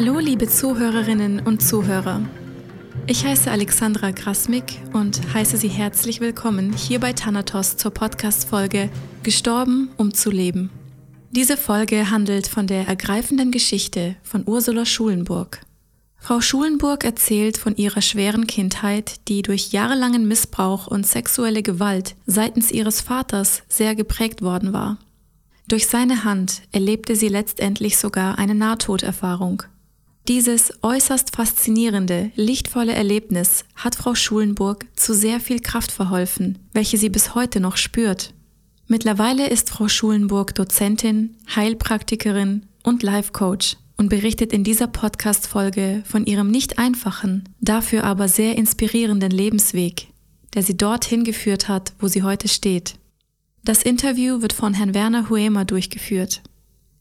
Hallo, liebe Zuhörerinnen und Zuhörer. Ich heiße Alexandra Grasmik und heiße Sie herzlich willkommen hier bei Thanatos zur Podcast-Folge Gestorben, um zu leben. Diese Folge handelt von der ergreifenden Geschichte von Ursula Schulenburg. Frau Schulenburg erzählt von ihrer schweren Kindheit, die durch jahrelangen Missbrauch und sexuelle Gewalt seitens ihres Vaters sehr geprägt worden war. Durch seine Hand erlebte sie letztendlich sogar eine Nahtoderfahrung. Dieses äußerst faszinierende, lichtvolle Erlebnis hat Frau Schulenburg zu sehr viel Kraft verholfen, welche sie bis heute noch spürt. Mittlerweile ist Frau Schulenburg Dozentin, Heilpraktikerin und Life Coach und berichtet in dieser Podcast-Folge von ihrem nicht einfachen, dafür aber sehr inspirierenden Lebensweg, der sie dorthin geführt hat, wo sie heute steht. Das Interview wird von Herrn Werner Huema durchgeführt.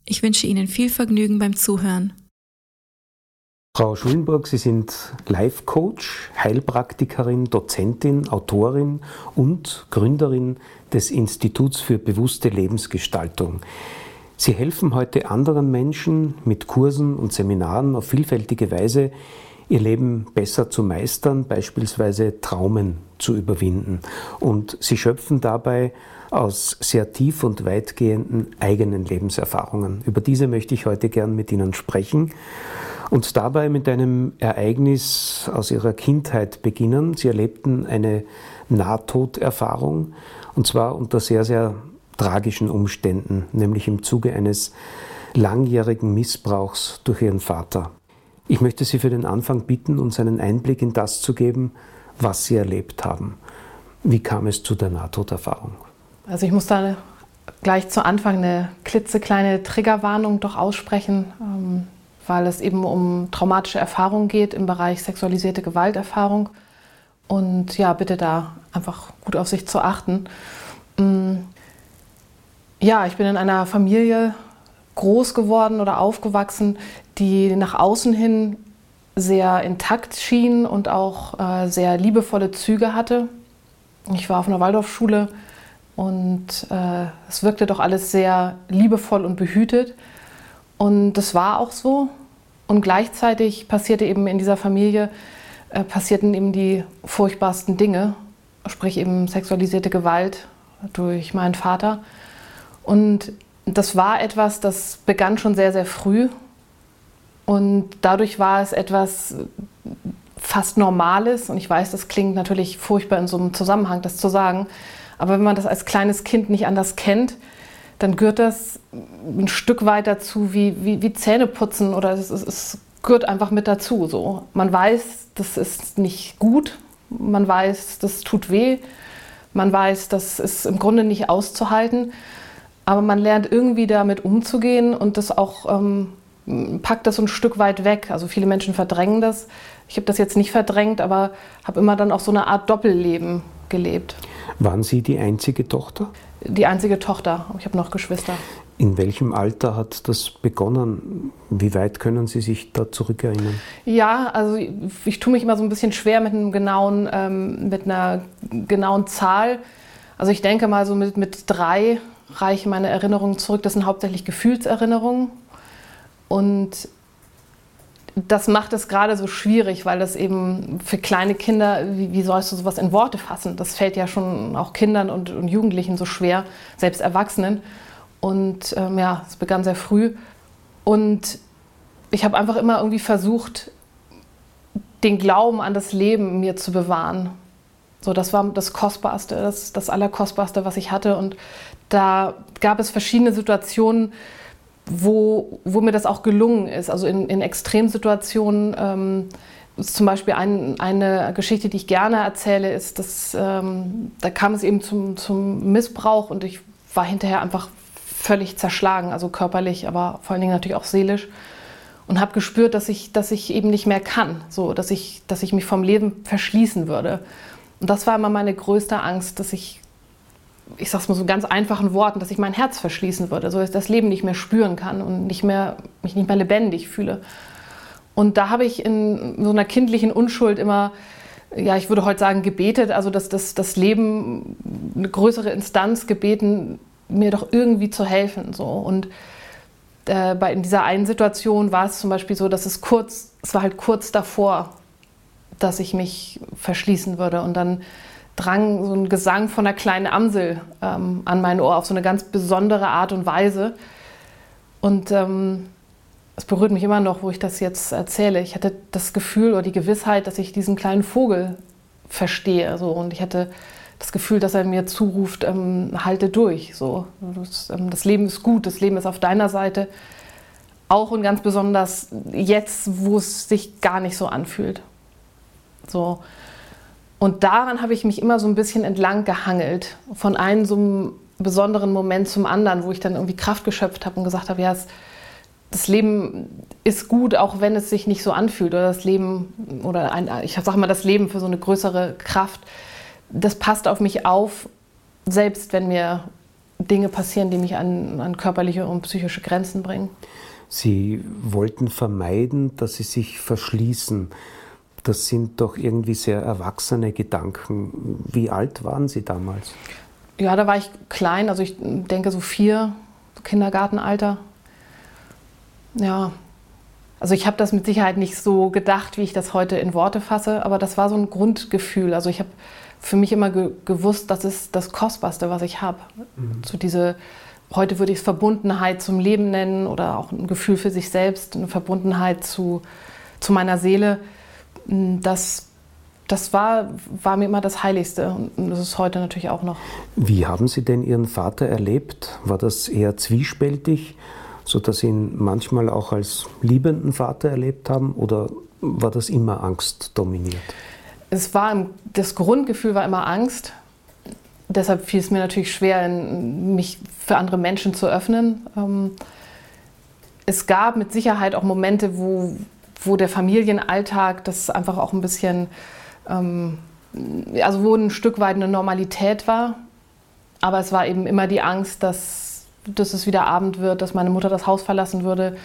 Ich wünsche Ihnen viel Vergnügen beim Zuhören. Frau Schulenburg, Sie sind Life-Coach, Heilpraktikerin, Dozentin, Autorin und Gründerin des Instituts für bewusste Lebensgestaltung. Sie helfen heute anderen Menschen mit Kursen und Seminaren auf vielfältige Weise, ihr Leben besser zu meistern, beispielsweise Traumen zu überwinden. Und sie schöpfen dabei aus sehr tief und weitgehenden eigenen Lebenserfahrungen. Über diese möchte ich heute gern mit Ihnen sprechen und dabei mit einem Ereignis aus ihrer Kindheit beginnen. Sie erlebten eine Nahtoderfahrung und zwar unter sehr, sehr tragischen Umständen, nämlich im Zuge eines langjährigen Missbrauchs durch ihren Vater. Ich möchte Sie für den Anfang bitten, uns einen Einblick in das zu geben, was Sie erlebt haben. Wie kam es zu der Nahtoderfahrung? Also ich muss da gleich zu Anfang eine klitzekleine Triggerwarnung doch aussprechen. Weil es eben um traumatische Erfahrungen geht im Bereich sexualisierte Gewalterfahrung. Und ja, bitte da einfach gut auf sich zu achten. Mm. Ja, ich bin in einer Familie groß geworden oder aufgewachsen, die nach außen hin sehr intakt schien und auch äh, sehr liebevolle Züge hatte. Ich war auf einer Waldorfschule und äh, es wirkte doch alles sehr liebevoll und behütet. Und das war auch so. Und gleichzeitig passierte eben in dieser Familie, äh, passierten eben die furchtbarsten Dinge, sprich eben sexualisierte Gewalt durch meinen Vater. Und das war etwas, das begann schon sehr, sehr früh. Und dadurch war es etwas fast Normales. Und ich weiß, das klingt natürlich furchtbar in so einem Zusammenhang, das zu sagen. Aber wenn man das als kleines Kind nicht anders kennt, dann gehört das ein Stück weit dazu wie, wie, wie Zähneputzen oder es, es, es gehört einfach mit dazu. So. Man weiß, das ist nicht gut, man weiß, das tut weh, man weiß, das ist im Grunde nicht auszuhalten, aber man lernt irgendwie damit umzugehen und das auch ähm, packt das so ein Stück weit weg. Also viele Menschen verdrängen das. Ich habe das jetzt nicht verdrängt, aber habe immer dann auch so eine Art Doppelleben gelebt. Waren Sie die einzige Tochter? Die einzige Tochter. Ich habe noch Geschwister. In welchem Alter hat das begonnen? Wie weit können Sie sich da zurückerinnern? Ja, also ich, ich tue mich immer so ein bisschen schwer mit, einem genauen, ähm, mit einer genauen Zahl. Also ich denke mal so mit, mit drei reichen meine Erinnerungen zurück. Das sind hauptsächlich Gefühlserinnerungen. Und das macht es gerade so schwierig, weil das eben für kleine Kinder, wie, wie, sollst du sowas in Worte fassen? Das fällt ja schon auch Kindern und, und Jugendlichen so schwer, selbst Erwachsenen. Und ähm, ja, es begann sehr früh. Und ich habe einfach immer irgendwie versucht, den Glauben an das Leben mir zu bewahren. So, das war das Kostbarste, das, das Allerkostbarste, was ich hatte. Und da gab es verschiedene Situationen, wo, wo mir das auch gelungen ist. Also in, in Extremsituationen. Ähm, zum Beispiel ein, eine Geschichte, die ich gerne erzähle, ist, dass ähm, da kam es eben zum, zum Missbrauch und ich war hinterher einfach völlig zerschlagen, also körperlich, aber vor allen Dingen natürlich auch seelisch. Und habe gespürt, dass ich, dass ich eben nicht mehr kann, so, dass, ich, dass ich mich vom Leben verschließen würde. Und das war immer meine größte Angst, dass ich ich sage es mal so ganz einfachen Worten, dass ich mein Herz verschließen würde, so dass ich das Leben nicht mehr spüren kann und nicht mehr, mich nicht mehr lebendig fühle. Und da habe ich in so einer kindlichen Unschuld immer, ja, ich würde heute sagen, gebetet, also dass das, das Leben, eine größere Instanz gebeten, mir doch irgendwie zu helfen. So. Und äh, bei, in dieser einen Situation war es zum Beispiel so, dass es kurz, es war halt kurz davor, dass ich mich verschließen würde. Und dann drang so ein Gesang von einer kleinen Amsel ähm, an mein Ohr auf so eine ganz besondere Art und Weise. Und ähm, es berührt mich immer noch, wo ich das jetzt erzähle. Ich hatte das Gefühl oder die Gewissheit, dass ich diesen kleinen Vogel verstehe. So. Und ich hatte das Gefühl, dass er mir zuruft, ähm, halte durch. So. Das, ähm, das, Leben ist gut, das Leben ist auf deiner Seite. Auch und ganz besonders jetzt, wo es sich gar nicht so anfühlt. So. Und daran habe ich mich immer so ein bisschen entlang gehangelt, von einem so einem besonderen Moment zum anderen, wo ich dann irgendwie Kraft geschöpft habe und gesagt habe, ja, es, das Leben ist gut, auch wenn es sich nicht so anfühlt. Oder das Leben, oder ein, ich sage mal, das Leben für so eine größere Kraft, das passt auf mich auf, selbst wenn mir Dinge passieren, die mich an, an körperliche und psychische Grenzen bringen. Sie wollten vermeiden, dass Sie sich verschließen. Das sind doch irgendwie sehr erwachsene Gedanken. Wie alt waren Sie damals? Ja, da war ich klein, also ich denke so vier, Kindergartenalter. Ja, also ich habe das mit Sicherheit nicht so gedacht, wie ich das heute in Worte fasse, aber das war so ein Grundgefühl. Also ich habe für mich immer ge gewusst, das ist das Kostbarste, was ich habe. Mhm. So diese, heute würde ich es Verbundenheit zum Leben nennen oder auch ein Gefühl für sich selbst, eine Verbundenheit zu, zu meiner Seele. Das, das war, war mir immer das Heiligste und das ist heute natürlich auch noch. Wie haben Sie denn Ihren Vater erlebt? War das eher zwiespältig, sodass Sie ihn manchmal auch als liebenden Vater erlebt haben oder war das immer Angst dominiert? es war, das Grundgefühl war immer Angst. Deshalb fiel es mir natürlich schwer, mich für andere Menschen zu öffnen. Ähm, es gab mit Sicherheit auch Momente, wo, wo der Familienalltag das einfach auch ein bisschen, ähm, also wo ein Stück weit eine Normalität war. Aber es war eben immer die Angst, dass, dass es wieder Abend wird, dass meine Mutter das Haus verlassen würde.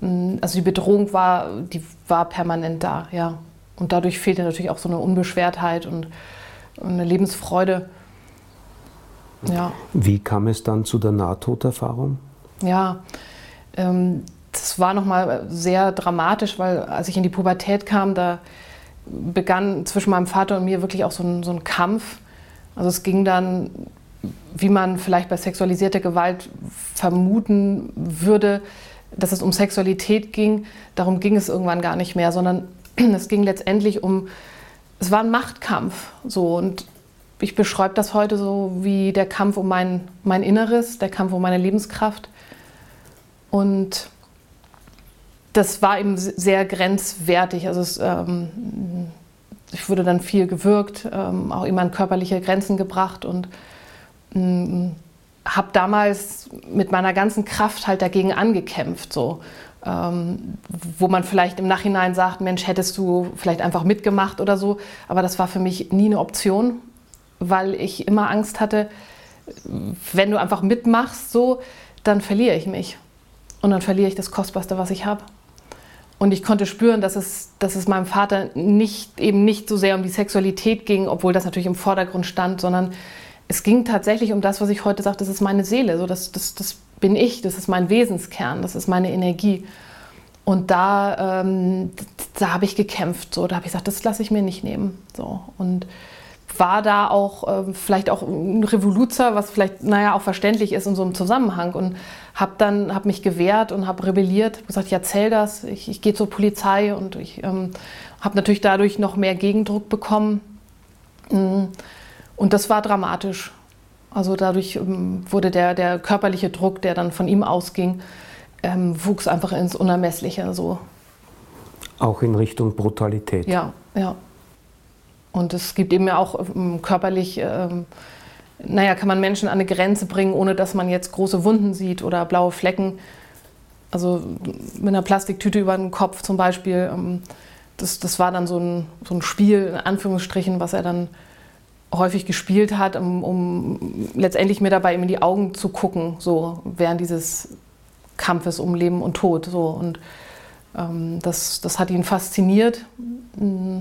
Also die Bedrohung war, die war permanent da, ja. Und dadurch fehlte natürlich auch so eine Unbeschwertheit und eine Lebensfreude. Ja. Wie kam es dann zu der Nahtoderfahrung? Ja, ähm, das war nochmal sehr dramatisch, weil als ich in die Pubertät kam, da begann zwischen meinem Vater und mir wirklich auch so ein, so ein Kampf. Also es ging dann, wie man vielleicht bei sexualisierter Gewalt vermuten würde, dass es um Sexualität ging. Darum ging es irgendwann gar nicht mehr, sondern es ging letztendlich um, es war ein Machtkampf. So, und ich beschreibe das heute so wie der Kampf um mein, mein Inneres, der Kampf um meine Lebenskraft. Und das war eben sehr grenzwertig. Also es, ähm, ich wurde dann viel gewürgt, ähm, auch immer an körperliche Grenzen gebracht und ähm, habe damals mit meiner ganzen Kraft halt dagegen angekämpft. So ähm, wo man vielleicht im Nachhinein sagt, Mensch, hättest du vielleicht einfach mitgemacht oder so. Aber das war für mich nie eine Option, weil ich immer Angst hatte, wenn du einfach mitmachst, so, dann verliere ich mich. Und dann verliere ich das Kostbarste, was ich habe. Und ich konnte spüren, dass es, dass es meinem Vater nicht, eben nicht so sehr um die Sexualität ging, obwohl das natürlich im Vordergrund stand, sondern es ging tatsächlich um das, was ich heute sage, das ist meine Seele. So, das, das, das bin ich, das ist mein Wesenskern, das ist meine Energie. Und da, ähm, da habe ich gekämpft. So, da habe ich gesagt, das lasse ich mir nicht nehmen. So, und war da auch äh, vielleicht auch ein Revoluzer, was vielleicht, naja, auch verständlich ist in so einem Zusammenhang. Und habe dann, habe mich gewehrt und habe rebelliert, gesagt, ich erzähl das, ich, ich gehe zur Polizei und ich ähm, habe natürlich dadurch noch mehr Gegendruck bekommen. Mm. Und das war dramatisch. Also dadurch ähm, wurde der, der körperliche Druck, der dann von ihm ausging, ähm, wuchs einfach ins Unermessliche. So. Auch in Richtung Brutalität. Ja, ja. Und es gibt eben ja auch ähm, körperlich, ähm, naja, kann man Menschen an eine Grenze bringen, ohne dass man jetzt große Wunden sieht oder blaue Flecken. Also mit einer Plastiktüte über den Kopf zum Beispiel. Ähm, das, das war dann so ein, so ein Spiel, in Anführungsstrichen, was er dann häufig gespielt hat, um, um letztendlich mir dabei in die Augen zu gucken, so während dieses Kampfes um Leben und Tod. So. Und ähm, das, das hat ihn fasziniert, mm,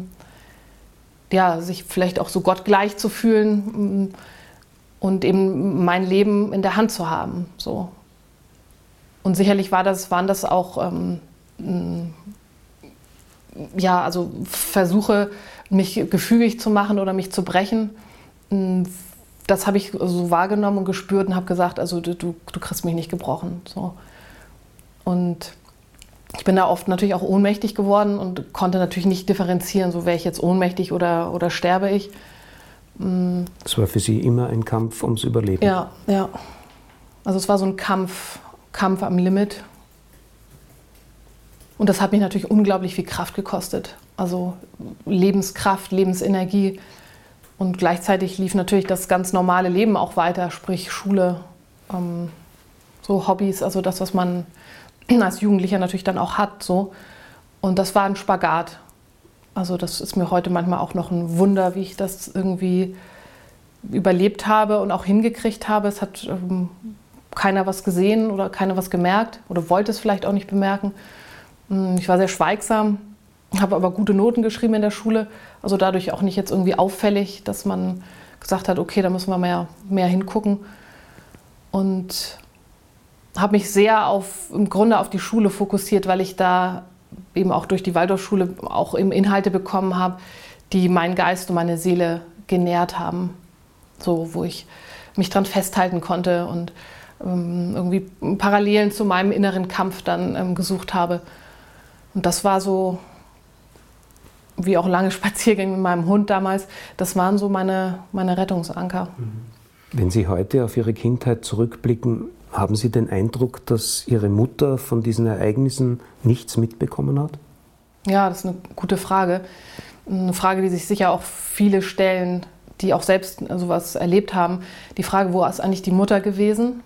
ja, sich vielleicht auch so gottgleich zu fühlen mm, und eben mein Leben in der Hand zu haben. So. Und sicherlich war das, waren das auch ähm, ja, also Versuche, mich gefügig zu machen oder mich zu brechen. Das habe ich so wahrgenommen und gespürt und habe gesagt, also du, du kriegst mich nicht gebrochen. So. Und ich bin da oft natürlich auch ohnmächtig geworden und konnte natürlich nicht differenzieren, so wäre ich jetzt ohnmächtig oder, oder sterbe ich. Es war für Sie immer ein Kampf ums Überleben. Ja, ja. Also es war so ein Kampf, Kampf am Limit. Und das hat mich natürlich unglaublich viel Kraft gekostet. Also Lebenskraft, Lebensenergie. Und gleichzeitig lief natürlich das ganz normale Leben auch weiter, sprich Schule, ähm, so Hobbys, also das, was man als Jugendlicher natürlich dann auch hat. So. Und das war ein Spagat. Also das ist mir heute manchmal auch noch ein Wunder, wie ich das irgendwie überlebt habe und auch hingekriegt habe. Es hat ähm, keiner was gesehen oder keiner was gemerkt oder wollte es vielleicht auch nicht bemerken. Hm, ich war sehr schweigsam, habe aber gute Noten geschrieben in der Schule. Also dadurch auch nicht jetzt irgendwie auffällig, dass man gesagt hat, okay, da müssen wir mehr, mehr hingucken. Und habe mich sehr auf, im Grunde auf die Schule fokussiert, weil ich da eben auch durch die Waldorfschule auch eben Inhalte bekommen habe, die meinen Geist und meine Seele genährt haben. So, wo ich mich dran festhalten konnte und ähm, irgendwie Parallelen zu meinem inneren Kampf dann ähm, gesucht habe. Und das war so, wie auch lange Spaziergänge mit meinem Hund damals, das waren so meine, meine Rettungsanker. Wenn Sie heute auf Ihre Kindheit zurückblicken, haben Sie den Eindruck, dass Ihre Mutter von diesen Ereignissen nichts mitbekommen hat? Ja, das ist eine gute Frage. Eine Frage, die sich sicher auch viele stellen, die auch selbst sowas erlebt haben. Die Frage, wo ist eigentlich die Mutter gewesen?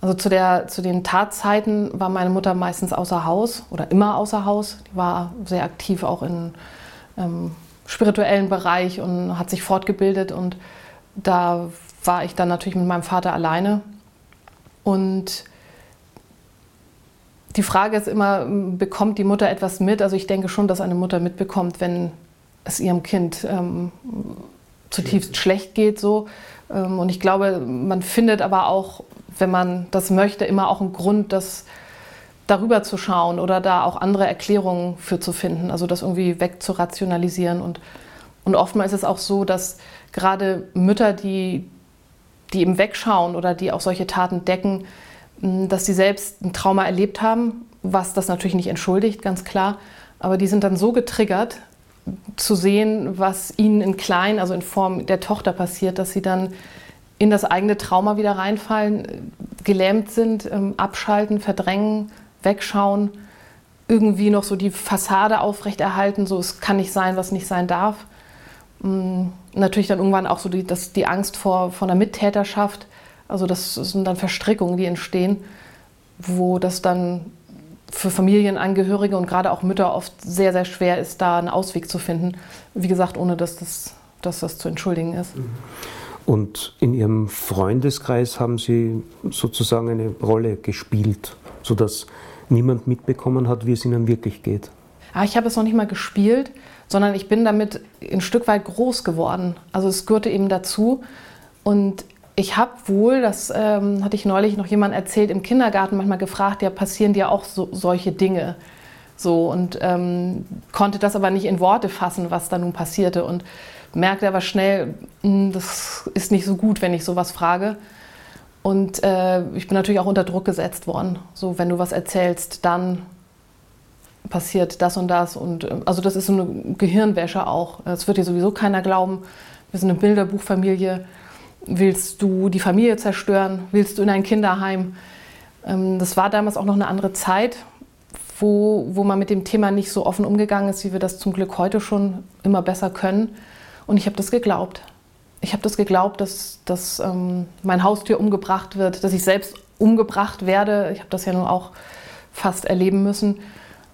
Also zu, der, zu den Tatzeiten war meine Mutter meistens außer Haus oder immer außer Haus. Die war sehr aktiv auch im ähm, spirituellen Bereich und hat sich fortgebildet. Und da war ich dann natürlich mit meinem Vater alleine. Und die Frage ist immer, bekommt die Mutter etwas mit? Also ich denke schon, dass eine Mutter mitbekommt, wenn es ihrem Kind ähm, zutiefst schlecht geht. So. Ähm, und ich glaube, man findet aber auch, wenn man das möchte, immer auch einen Grund, das darüber zu schauen oder da auch andere Erklärungen für zu finden. Also das irgendwie wegzurationalisieren. Und, und oftmals ist es auch so, dass gerade Mütter, die die eben wegschauen oder die auch solche Taten decken, dass sie selbst ein Trauma erlebt haben, was das natürlich nicht entschuldigt, ganz klar. Aber die sind dann so getriggert, zu sehen, was ihnen in klein, also in Form der Tochter passiert, dass sie dann in das eigene Trauma wieder reinfallen, gelähmt sind, ähm, abschalten, verdrängen, wegschauen, irgendwie noch so die Fassade aufrechterhalten, so es kann nicht sein, was nicht sein darf. Mm, natürlich dann irgendwann auch so die, das, die Angst vor, vor einer Mittäterschaft. Also das sind dann Verstrickungen, die entstehen, wo das dann für Familienangehörige und gerade auch Mütter oft sehr, sehr schwer ist, da einen Ausweg zu finden. Wie gesagt, ohne dass das, dass das zu entschuldigen ist. Mhm. Und in Ihrem Freundeskreis haben Sie sozusagen eine Rolle gespielt, sodass niemand mitbekommen hat, wie es Ihnen wirklich geht. Ah, ich habe es noch nicht mal gespielt, sondern ich bin damit ein Stück weit groß geworden. Also es gehörte eben dazu. Und ich habe wohl, das ähm, hatte ich neulich noch jemand erzählt, im Kindergarten manchmal gefragt, ja, passieren dir auch so, solche Dinge? So und ähm, konnte das aber nicht in Worte fassen, was da nun passierte. Und merkte aber schnell, hm, das ist nicht so gut, wenn ich sowas frage. Und äh, ich bin natürlich auch unter Druck gesetzt worden. So, wenn du was erzählst, dann passiert das und das. Und äh, also das ist so eine Gehirnwäsche auch. Es wird dir sowieso keiner glauben. Wir sind eine Bilderbuchfamilie. Willst du die Familie zerstören? Willst du in ein Kinderheim? Ähm, das war damals auch noch eine andere Zeit, wo, wo man mit dem Thema nicht so offen umgegangen ist, wie wir das zum Glück heute schon immer besser können. Und ich habe das geglaubt. Ich habe das geglaubt, dass, dass ähm, mein Haustier umgebracht wird, dass ich selbst umgebracht werde. Ich habe das ja nun auch fast erleben müssen.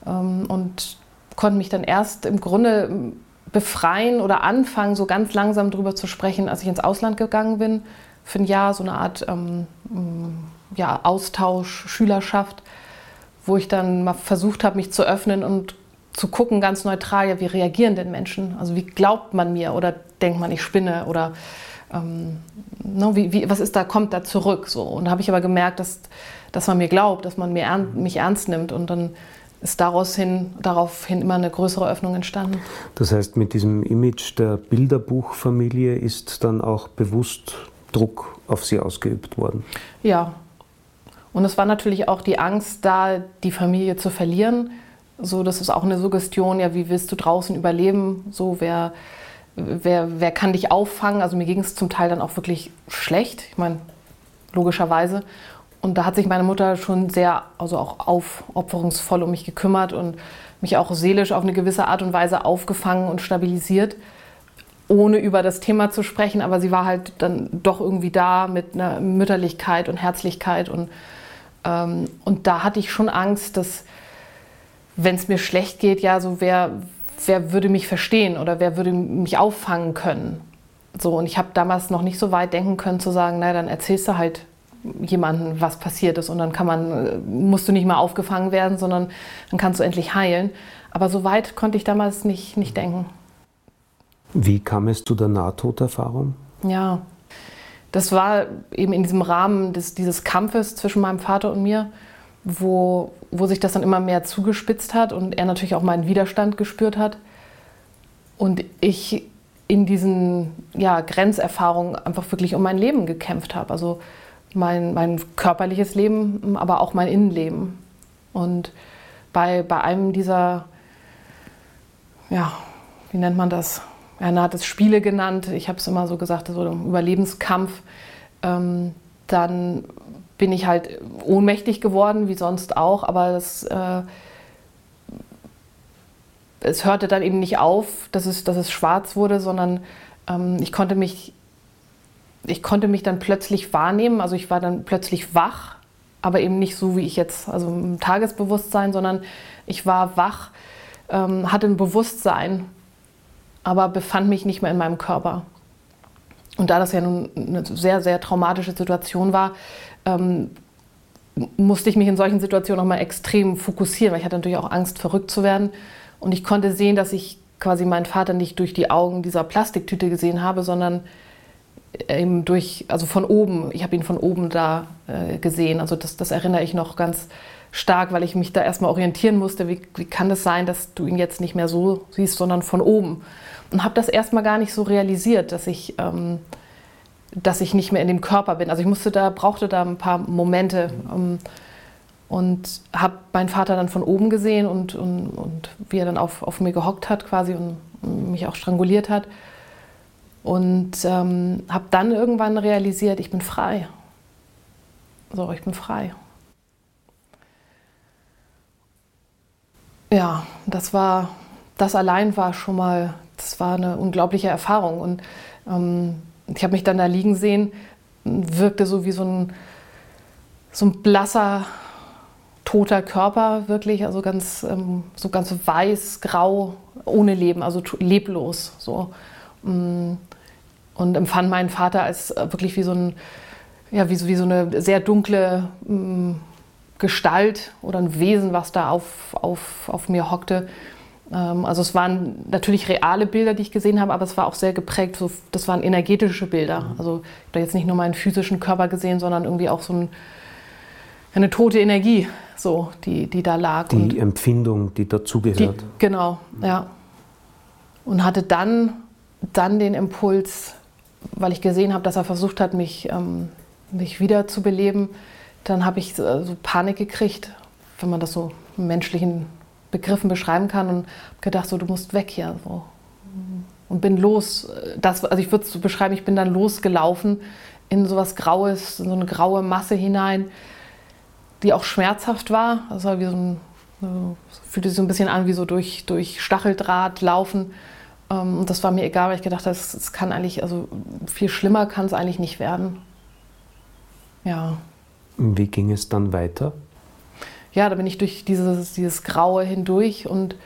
Ähm, und konnte mich dann erst im Grunde befreien oder anfangen, so ganz langsam darüber zu sprechen, als ich ins Ausland gegangen bin. Für ein Jahr so eine Art ähm, ja, Austausch, Schülerschaft, wo ich dann mal versucht habe, mich zu öffnen und zu gucken, ganz neutral, ja, wie reagieren denn Menschen? Also wie glaubt man mir oder denkt man, ich spinne oder ähm, no, wie, wie, was ist da, kommt da zurück? So. Und da habe ich aber gemerkt, dass, dass man mir glaubt, dass man mir mich ernst nimmt. Und dann ist daraus hin, daraufhin immer eine größere Öffnung entstanden. Das heißt, mit diesem Image der Bilderbuchfamilie ist dann auch bewusst Druck auf sie ausgeübt worden? Ja. Und es war natürlich auch die Angst da, die Familie zu verlieren. So, das ist auch eine Suggestion, ja, wie willst du draußen überleben? So, wer, wer, wer kann dich auffangen? Also mir ging es zum Teil dann auch wirklich schlecht. Ich meine, logischerweise. Und da hat sich meine Mutter schon sehr, also auch aufopferungsvoll um mich gekümmert und mich auch seelisch auf eine gewisse Art und Weise aufgefangen und stabilisiert, ohne über das Thema zu sprechen. Aber sie war halt dann doch irgendwie da mit einer Mütterlichkeit und Herzlichkeit. Und, ähm, und da hatte ich schon Angst, dass, wenn es mir schlecht geht, ja, so wer, wer würde mich verstehen oder wer würde mich auffangen können. So, und ich habe damals noch nicht so weit denken können zu sagen, naja, dann erzählst du halt jemandem, was passiert ist. Und dann kann man, äh, musst du nicht mal aufgefangen werden, sondern dann kannst du endlich heilen. Aber so weit konnte ich damals nicht, nicht denken. Wie kam es zu der Nahtoderfahrung? Ja, das war eben in diesem Rahmen des, dieses Kampfes zwischen meinem Vater und mir, wo, wo sich das dann immer mehr zugespitzt hat und er natürlich auch meinen Widerstand gespürt hat. Und ich in diesen ja, Grenzerfahrungen einfach wirklich um mein Leben gekämpft habe. Also mein, mein körperliches Leben, aber auch mein Innenleben. Und bei, bei einem dieser, ja, wie nennt man das? Er hat es Spiele genannt, ich habe es immer so gesagt, so ein Überlebenskampf. Ähm, dann bin ich halt ohnmächtig geworden, wie sonst auch, aber das, äh, es hörte dann eben nicht auf, dass es, dass es schwarz wurde, sondern ähm, ich konnte mich ich konnte mich dann plötzlich wahrnehmen, also ich war dann plötzlich wach, aber eben nicht so wie ich jetzt, also im Tagesbewusstsein, sondern ich war wach, ähm, hatte ein Bewusstsein, aber befand mich nicht mehr in meinem Körper. Und da das ja nun eine sehr, sehr traumatische Situation war, ähm, musste ich mich in solchen Situationen auch mal extrem fokussieren, weil ich hatte natürlich auch Angst, verrückt zu werden. Und ich konnte sehen, dass ich quasi meinen Vater nicht durch die Augen dieser Plastiktüte gesehen habe, sondern eben durch, also von oben, ich habe ihn von oben da äh, gesehen. Also das, das erinnere ich noch ganz stark, weil ich mich da erstmal orientieren musste, wie, wie kann es sein, dass du ihn jetzt nicht mehr so siehst, sondern von oben. Und habe das erstmal gar nicht so realisiert, dass ich, ähm, dass ich nicht mehr in dem Körper bin. Also ich musste da, brauchte da ein paar Momente ähm, und habe meinen Vater dann von oben gesehen und, und, und wie er dann auf, auf mir gehockt hat quasi und mich auch stranguliert hat. Und ähm, habe dann irgendwann realisiert, ich bin frei. So, ich bin frei. Ja, das war, das allein war schon mal, das war eine unglaubliche Erfahrung. Und ähm, ich habe mich dann da liegen sehen, wirkte so wie so ein, so ein blasser, toter Körper, wirklich, also ganz, ähm, so ganz weiß, grau, ohne Leben, also leblos. So. Mm und empfand meinen Vater als äh, wirklich wie so, ein, ja, wie so, wie so eine sehr dunkle mh, mm, Gestalt oder ein Wesen, was da auf, auf, auf mir hockte. Ähm, also es waren natürlich reale Bilder, die ich gesehen habe, aber es war auch sehr geprägt, so, das waren energetische Bilder. Mhm. Also ich habe jetzt nicht nur meinen physischen Körper gesehen, sondern irgendwie auch so ein, eine tote Energie, so, die, die da lag. Die Und Empfindung, die dazugehört. Genau, ja. Und hatte dann, dann den Impuls, weil ich gesehen habe, dass er versucht hat, mich, ähm, mich wiederzubeleben, dann habe ich so, so, Panik gekriegt, wenn man das so in menschlichen Begriffen beschreiben kann und habe gedacht, so, du musst weg hier. So. Und bin los. Das, also ich würde es so beschreiben, ich bin dann losgelaufen in so was Graues, in so eine graue Masse hinein, die auch schmerzhaft war. War wie so ein, fühlte sich so ein bisschen an wie so durch, durch Stacheldraht laufen. Ähm, und das war mir egal, weil ich gedacht habe, es kann eigentlich, also viel schlimmer kann es eigentlich nicht werden. Ja. Wie ging es dann weiter? Ja, da bin ich durch dieses, dieses Graue hindurch und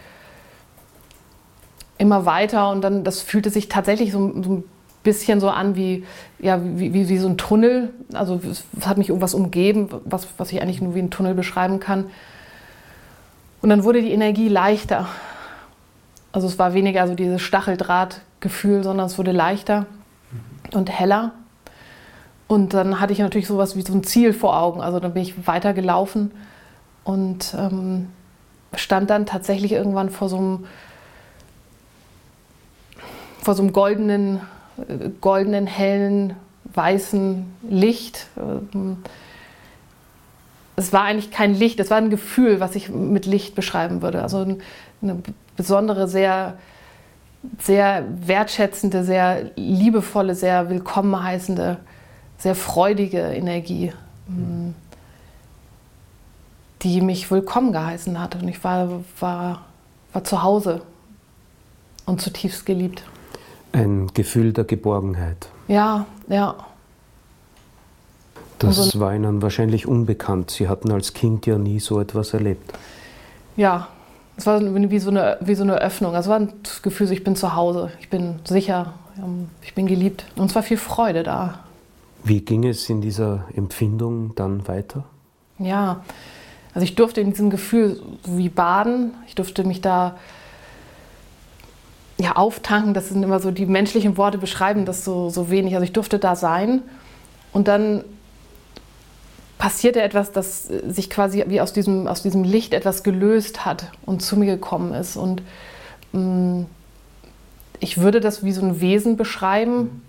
immer weiter und dann, das fühlte sich tatsächlich so, so ein bisschen so an wie, ja, wie, wie, wie, so ein Tunnel. Also es hat mich irgendwas umgeben, was, was ich eigentlich nur wie ein Tunnel beschreiben kann. Und dann wurde die Energie leichter. Also es war weniger so dieses Stacheldrahtgefühl, sondern es wurde leichter. und heller. Und dann hatte ich natürlich sowas wie so ein Ziel vor Augen. Also dann bin ich weitergelaufen und ähm, stand dann tatsächlich irgendwann vor so einem, vor so einem goldenen, äh, goldenen, hellen, weißen Licht. Ähm, es war eigentlich kein Licht, es war ein Gefühl, was ich mit Licht beschreiben würde. Also eine besondere, sehr, sehr wertschätzende, sehr liebevolle, sehr willkommen heißende, sehr freudige Energie, mhm. die mich willkommen geheißen hat. Und ich war, war, war zu Hause und zutiefst geliebt. Ein Gefühl der Geborgenheit. Ja, ja. Das also, war Ihnen wahrscheinlich unbekannt. Sie hatten als Kind ja nie so etwas erlebt. Ja, es war wie so eine, wie so eine Öffnung. Also es war das Gefühl, ich bin zu Hause, ich bin sicher, ähm, ich bin geliebt. Und es war viel Freude da. Wie ging es in dieser Empfindung dann weiter? Ja, also ich durfte in diesem Gefühl wie baden. Ich durfte mich da ja, auftanken. Das sind immer so die menschlichen Worte beschreiben das so, so wenig. Also ich durfte da sein. Und dann passierte etwas, das sich quasi wie aus diesem, aus diesem Licht etwas gelöst hat und zu mir gekommen ist. Und mh, mm, ich würde das wie so ein Wesen beschreiben,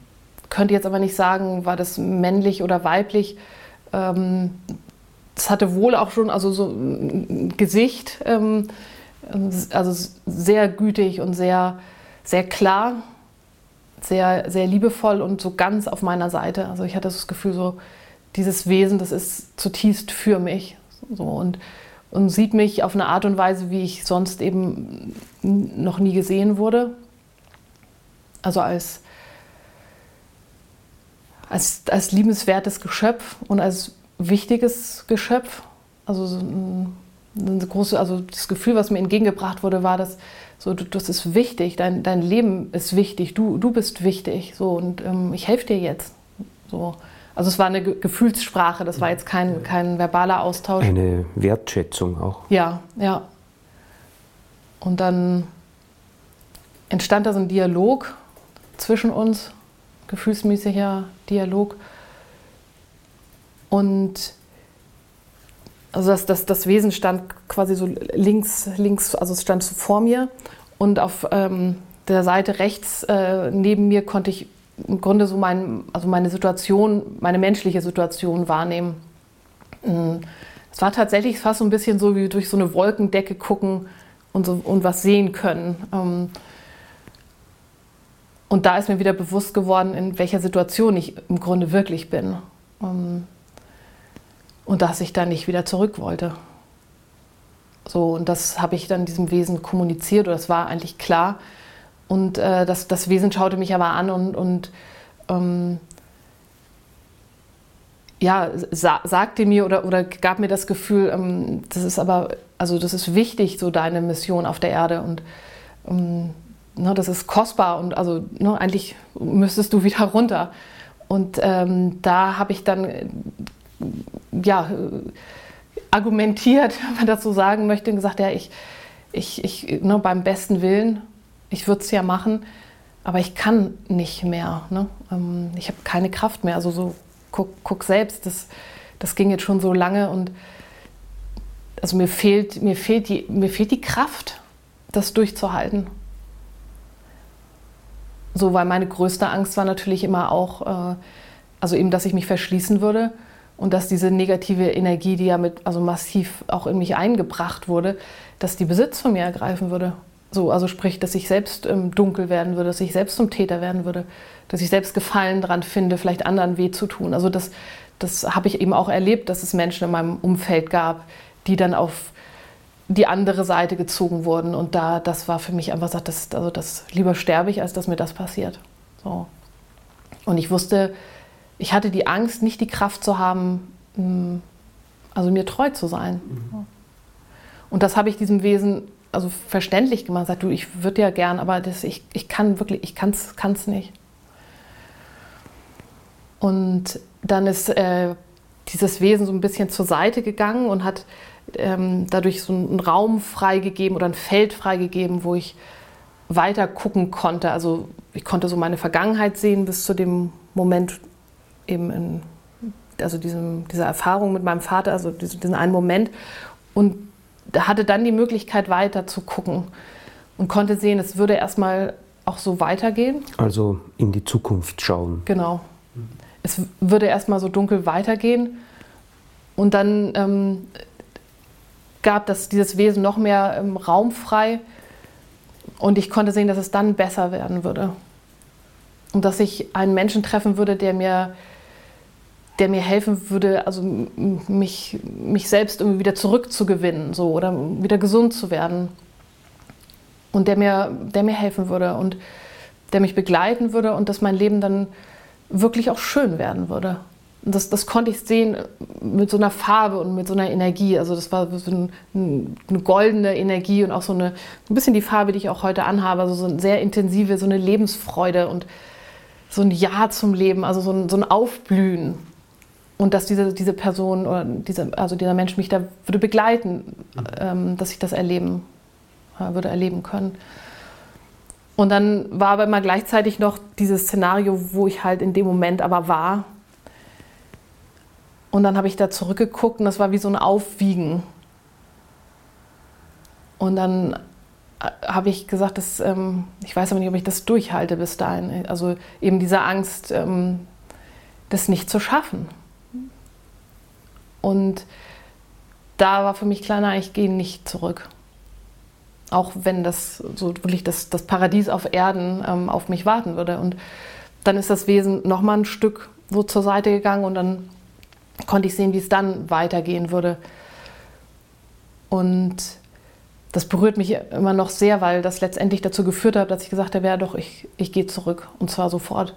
könnte jetzt aber nicht sagen, war das männlich oder weiblich. Ähm, es hatte wohl auch schon also so ein Gesicht, ähm, also sehr gütig und sehr, sehr klar, sehr, sehr liebevoll und so ganz auf meiner Seite. Also ich hatte das Gefühl so, dieses Wesen, das ist zutiefst für mich. So, und, und sieht mich auf eine Art und Weise, wie ich sonst eben noch nie gesehen wurde. Also als, als, als liebenswertes Geschöpf und als wichtiges Geschöpf. Also so ein, große, also das Gefühl, was mir entgegengebracht wurde, war, dass so, das ist wichtig, dein, dein Leben ist wichtig, du, du bist wichtig. So, und ähm, ich helfe dir jetzt. So. Also es war eine Gefühlssprache, das war jetzt kein, kein verbaler Austausch. Eine Wertschätzung auch. Ja, ja. Und dann entstand da so ein Dialog zwischen uns, gefühlsmäßiger Dialog. Und also das, das, das Wesen stand quasi so links, links, also es stand so vor mir. Und auf ähm, der Seite rechts äh, neben mir konnte ich im Grunde so mein, also meine Situation, meine menschliche Situation wahrnehmen. Mm. Es war tatsächlich fast so ein bisschen so wie durch so eine Wolkendecke gucken und, so, und was sehen können. Ähm, und da ist mir wieder bewusst geworden, in welcher Situation ich im Grunde wirklich bin. Ähm, und dass ich da nicht wieder zurück wollte. So, und das habe ich dann diesem Wesen kommuniziert, oder das war eigentlich klar. Und äh, das, das Wesen schaute mich aber an und, und ähm, ja, sa sagte mir oder, oder gab mir das Gefühl, ähm, das ist aber, also das ist wichtig, so deine Mission auf der Erde und ähm, ne, das ist kostbar und also ne, eigentlich müsstest du wieder runter. Und ähm, da habe ich dann äh, ja, argumentiert, wenn man das so sagen möchte, und gesagt, ja, ich, ich, ich ne, beim besten Willen ich würde es ja machen, aber ich kann nicht mehr. Ne? Ähm, ich habe keine Kraft mehr. Also so, guck, guck, selbst, das, das ging jetzt schon so lange und also mir fehlt, mir, fehlt die, mir fehlt die Kraft, das durchzuhalten. So, weil meine größte Angst war natürlich immer auch, äh, also eben, dass ich mich verschließen würde und dass diese negative Energie, die ja mit, also massiv auch in mich eingebracht wurde, dass die Besitz von mir ergreifen würde. So, also sprich, dass ich selbst ähm, dunkel werden würde, dass ich selbst zum Täter werden würde, dass ich selbst Gefallen daran finde, vielleicht anderen weh zu tun. Also das, das habe ich eben auch erlebt, dass es Menschen in meinem Umfeld gab, die dann auf die andere Seite gezogen wurden. Und da, das war für mich einfach gesagt, das, also das lieber sterbe ich, als dass mir das passiert. So. Und ich wusste, ich hatte die Angst, nicht die Kraft zu haben, hm, also mir treu zu sein. Mhm. Und das habe ich diesem Wesen also verständlich gemacht, sagt, du, ich würde ja gern, aber das, ich, ich kann wirklich, ich kann es nicht. Und dann ist äh, dieses Wesen so ein bisschen zur Seite gegangen und hat ähm, dadurch so einen Raum freigegeben oder ein Feld freigegeben, wo ich weiter gucken konnte. Also ich konnte so meine Vergangenheit sehen bis zu dem Moment eben in also diesem, dieser Erfahrung mit meinem Vater, also diesen einen Moment und hatte dann die Möglichkeit weiter zu gucken und konnte sehen, es würde erstmal auch so weitergehen. Also in die Zukunft schauen. Genau. Es würde erstmal so dunkel weitergehen und dann ähm, gab das, dieses Wesen noch mehr ähm, Raum frei und ich konnte sehen, dass es dann besser werden würde. Und dass ich einen Menschen treffen würde, der mir, der mir helfen würde, also mich, mich selbst irgendwie wieder zurückzugewinnen so, oder wieder gesund zu werden. Und der mir, der mir helfen würde und der mich begleiten würde und dass mein Leben dann wirklich auch schön werden würde. Und das, das konnte ich sehen mit so einer Farbe und mit so einer Energie. Also das war so ein, eine goldene Energie und auch so eine, ein bisschen die Farbe, die ich auch heute anhabe. Also so eine sehr intensive, so eine Lebensfreude und so ein Ja zum Leben, also so ein, so ein Aufblühen. Und dass diese, diese Person oder diese, also dieser Mensch mich da würde begleiten, ähm, dass ich das erleben äh, würde erleben können. Und dann war aber immer gleichzeitig noch dieses Szenario, wo ich halt in dem Moment aber war und dann habe ich da zurückgeguckt und das war wie so ein Aufwiegen. Und dann äh, habe ich gesagt, dass, ähm, ich weiß aber nicht, ob ich das durchhalte bis dahin. Also eben diese Angst, ähm, das nicht zu schaffen. Und da war für mich klar, nein, ich gehe nicht zurück. Auch wenn das so wirklich das, das Paradies auf Erden ähm, auf mich warten würde. Und dann ist das Wesen nochmal ein Stück so zur Seite gegangen und dann konnte ich sehen, wie es dann weitergehen würde. Und das berührt mich immer noch sehr, weil das letztendlich dazu geführt hat, dass ich gesagt habe, ja doch, ich, ich gehe zurück und zwar sofort.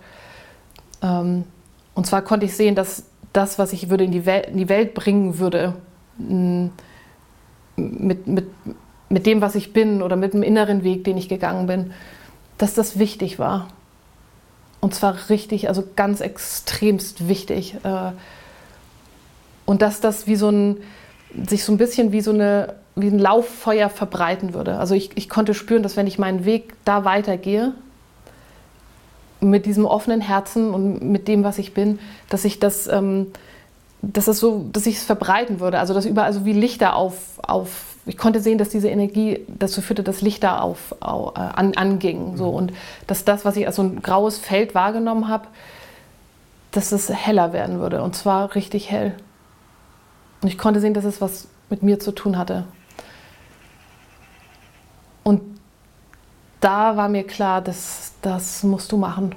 Ähm, und zwar konnte ich sehen, dass das, was ich würde in die Welt, in die Welt bringen würde, mit, mit, mit dem, was ich bin oder mit dem inneren Weg, den ich gegangen bin, dass das wichtig war. Und zwar richtig, also ganz extremst wichtig. Äh, und dass das wie so ein, sich so ein bisschen wie so eine, wie ein Lauffeuer verbreiten würde. Also ich, ich konnte spüren, dass wenn ich meinen Weg da weitergehe, mit diesem offenen Herzen und mit dem, was ich bin, dass ich das, ähm, dass es so, dass ich es verbreiten würde. Also dass überall so wie Lichter auf, auf ich konnte sehen, dass diese Energie dazu führte, dass Lichter auf, auf äh, an, angingen. So. Mhm. Und dass das, was ich als so ein graues Feld wahrgenommen habe, dass es heller werden würde. Und zwar richtig hell. Und ich konnte sehen, dass es was mit mir zu tun hatte. Und da war mir klar, dass das musst du machen.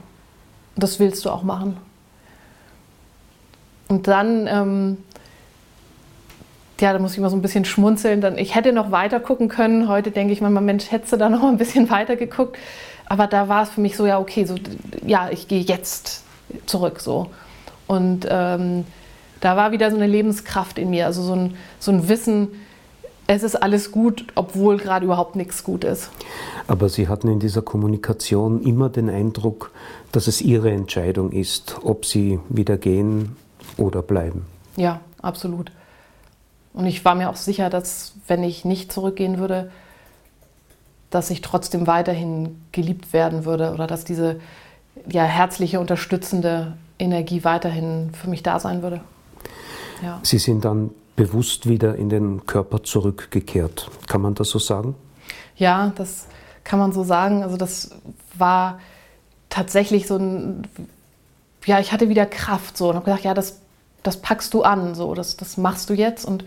Das willst du auch machen. Und dann, ähm, ja, da muss ich mal so ein bisschen schmunzeln. Dann, ich hätte noch weiter gucken können. Heute denke ich manchmal, Mensch, hättest du da noch ein bisschen weiter geguckt. Aber da war es für mich so, ja, okay, so, ja, ich gehe jetzt zurück so. Und ähm, da war wieder so eine Lebenskraft in mir, also so ein, so ein Wissen, es ist alles gut, obwohl gerade überhaupt nichts gut ist. Aber Sie hatten in dieser Kommunikation immer den Eindruck, dass es Ihre Entscheidung ist, ob Sie wieder gehen oder bleiben. Ja, absolut. Und ich war mir auch sicher, dass wenn ich nicht zurückgehen würde, dass ich trotzdem weiterhin geliebt werden würde oder dass diese ja, herzliche, unterstützende Energie weiterhin für mich da sein würde. Ja. Sie sind dann bewusst wieder in den Körper zurückgekehrt. Kann man das so sagen? Ja, das kann man so sagen. Also das war tatsächlich so ein, ja, ich hatte wieder Kraft so und habe gesagt, ja, das, das packst du an, so, das, das machst du jetzt. Und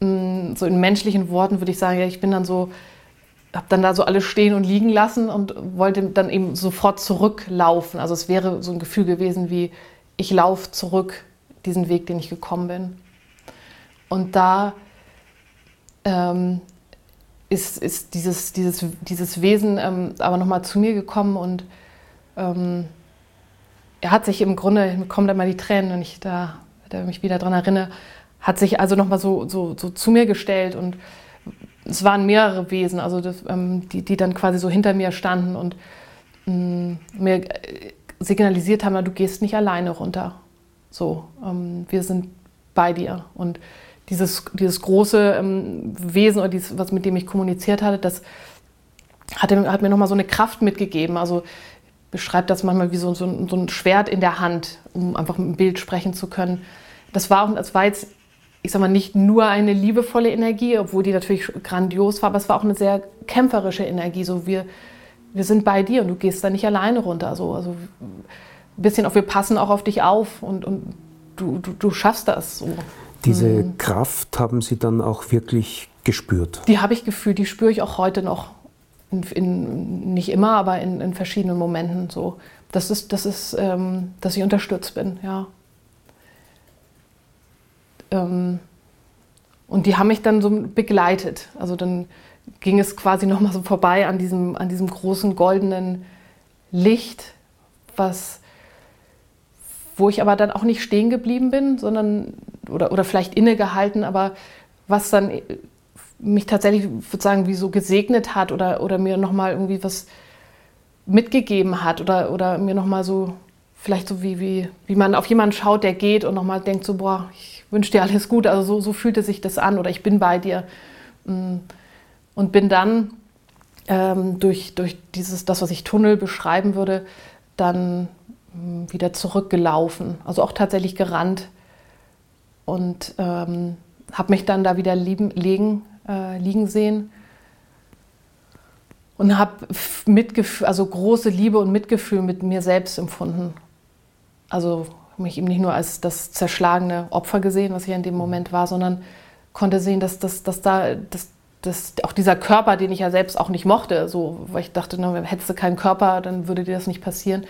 mh, mm, so in menschlichen Worten würde ich sagen, ja, ich bin dann so, habe dann da so alles stehen und liegen lassen und wollte dann eben sofort zurücklaufen. Also es wäre so ein Gefühl gewesen wie, ich laufe zurück diesen Weg, den ich gekommen bin. Und da ähm, ist, ist dieses, dieses, dieses Wesen ähm, aber nochmal zu mir gekommen und ähm, er hat sich im Grunde, kommen da mal die Tränen, wenn ich da, da mich wieder daran erinnere, hat sich also nochmal so, so, so zu mir gestellt und es waren mehrere Wesen, also das, ähm, die, die dann quasi so hinter mir standen und ähm, mir signalisiert haben, du gehst nicht alleine runter. So, ähm, wir sind bei dir. Und dieses, dieses große ähm, Wesen oder dieses, was mit dem ich kommuniziert hatte, das hat, hat mir nochmal so eine Kraft mitgegeben. Also beschreibt das manchmal wie so, so, so, ein Schwert in der Hand, um einfach mit einem Bild sprechen zu können. Das war, das war jetzt, ich sag mal, nicht nur eine liebevolle Energie, obwohl die natürlich grandios war, aber es war auch eine sehr kämpferische Energie. So wir, wir sind bei dir und du gehst da nicht alleine runter. So, also ein bisschen auch, wir passen auch auf dich auf und, und du, du, du schaffst das. So. Diese mhm. Kraft haben Sie dann auch wirklich gespürt? Die habe ich gefühlt, die spüre ich auch heute noch. In, in, nicht immer, aber in, in, verschiedenen Momenten so. Das ist, das ist ähm, dass ich unterstützt bin, ja. Ähm, und die haben mich dann so begleitet. Also dann ging es quasi nochmal so vorbei an diesem, an diesem großen goldenen Licht, was, wo ich aber dann auch nicht stehen geblieben bin, sondern, oder, oder vielleicht innegehalten, aber was dann mich tatsächlich, würde sagen, wie so gesegnet hat oder, oder mir nochmal irgendwie was mitgegeben hat oder, oder mir nochmal so, vielleicht so wie, wie, wie man auf jemanden schaut, der geht und nochmal denkt so, boah, ich wünsche dir alles Gute. Also so, so fühlte sich das an oder ich bin bei dir. Mm. Und bin dann ähm, durch, durch dieses, das, was ich Tunnel beschreiben würde, dann wieder zurückgelaufen. Also auch tatsächlich gerannt und ähm, habe mich dann da wieder lieben, liegen, äh, liegen sehen und habe also große Liebe und Mitgefühl mit mir selbst empfunden. Also mich eben nicht nur als das zerschlagene Opfer gesehen, was ich in dem Moment war, sondern konnte sehen, dass, dass, dass da dass, dass auch dieser Körper, den ich ja selbst auch nicht mochte, so, weil ich dachte, ne, hättest du keinen Körper, dann würde dir das nicht passieren,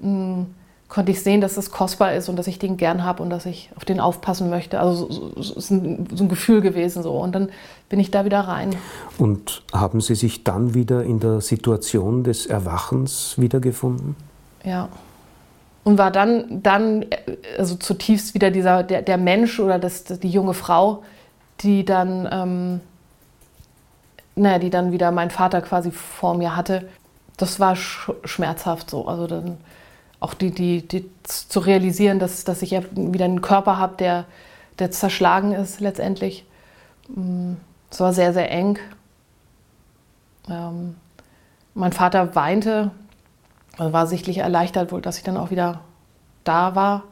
mh, hm, konnte ich sehen, dass das kostbar ist und dass ich den gern habe und dass ich auf den aufpassen möchte. Also so, so ist ein, so ein Gefühl gewesen so. Und dann bin ich da wieder rein. Und haben Sie sich dann wieder in der Situation des Erwachens wiedergefunden? Ja und war dann, dann also zutiefst wieder dieser, der, der Mensch oder das, die junge Frau, die dann, ähm, naja, die dann wieder meinen Vater quasi vor mir hatte. Das war sch schmerzhaft so. Also dann auch die, die, die zu realisieren, dass, dass ich wieder einen Körper habe, der, der zerschlagen ist letztendlich. Mm, es war sehr, sehr eng. Ähm, mein Vater weinte, also war sichtlich erleichtert wohl, dass ich dann auch wieder da war.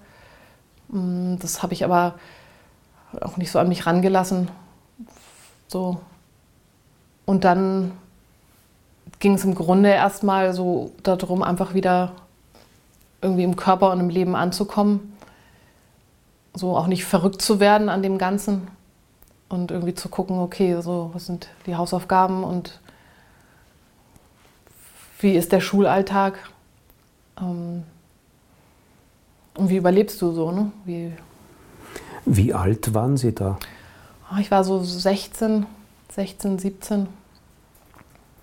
Mm, das habe ich aber auch nicht so an mich rangelassen. So. Und dann ging es im Grunde erstmal so darum, einfach wieder irgendwie im Körper und im Leben anzukommen. So auch nicht verrückt zu werden an dem Ganzen und irgendwie zu gucken, okay, so was sind die Hausaufgaben und wie ist der Schulalltag ähm, und wie überlebst du so? Ne? Wie, wie alt waren Sie da? Ah, ich war so 16, 16, 17.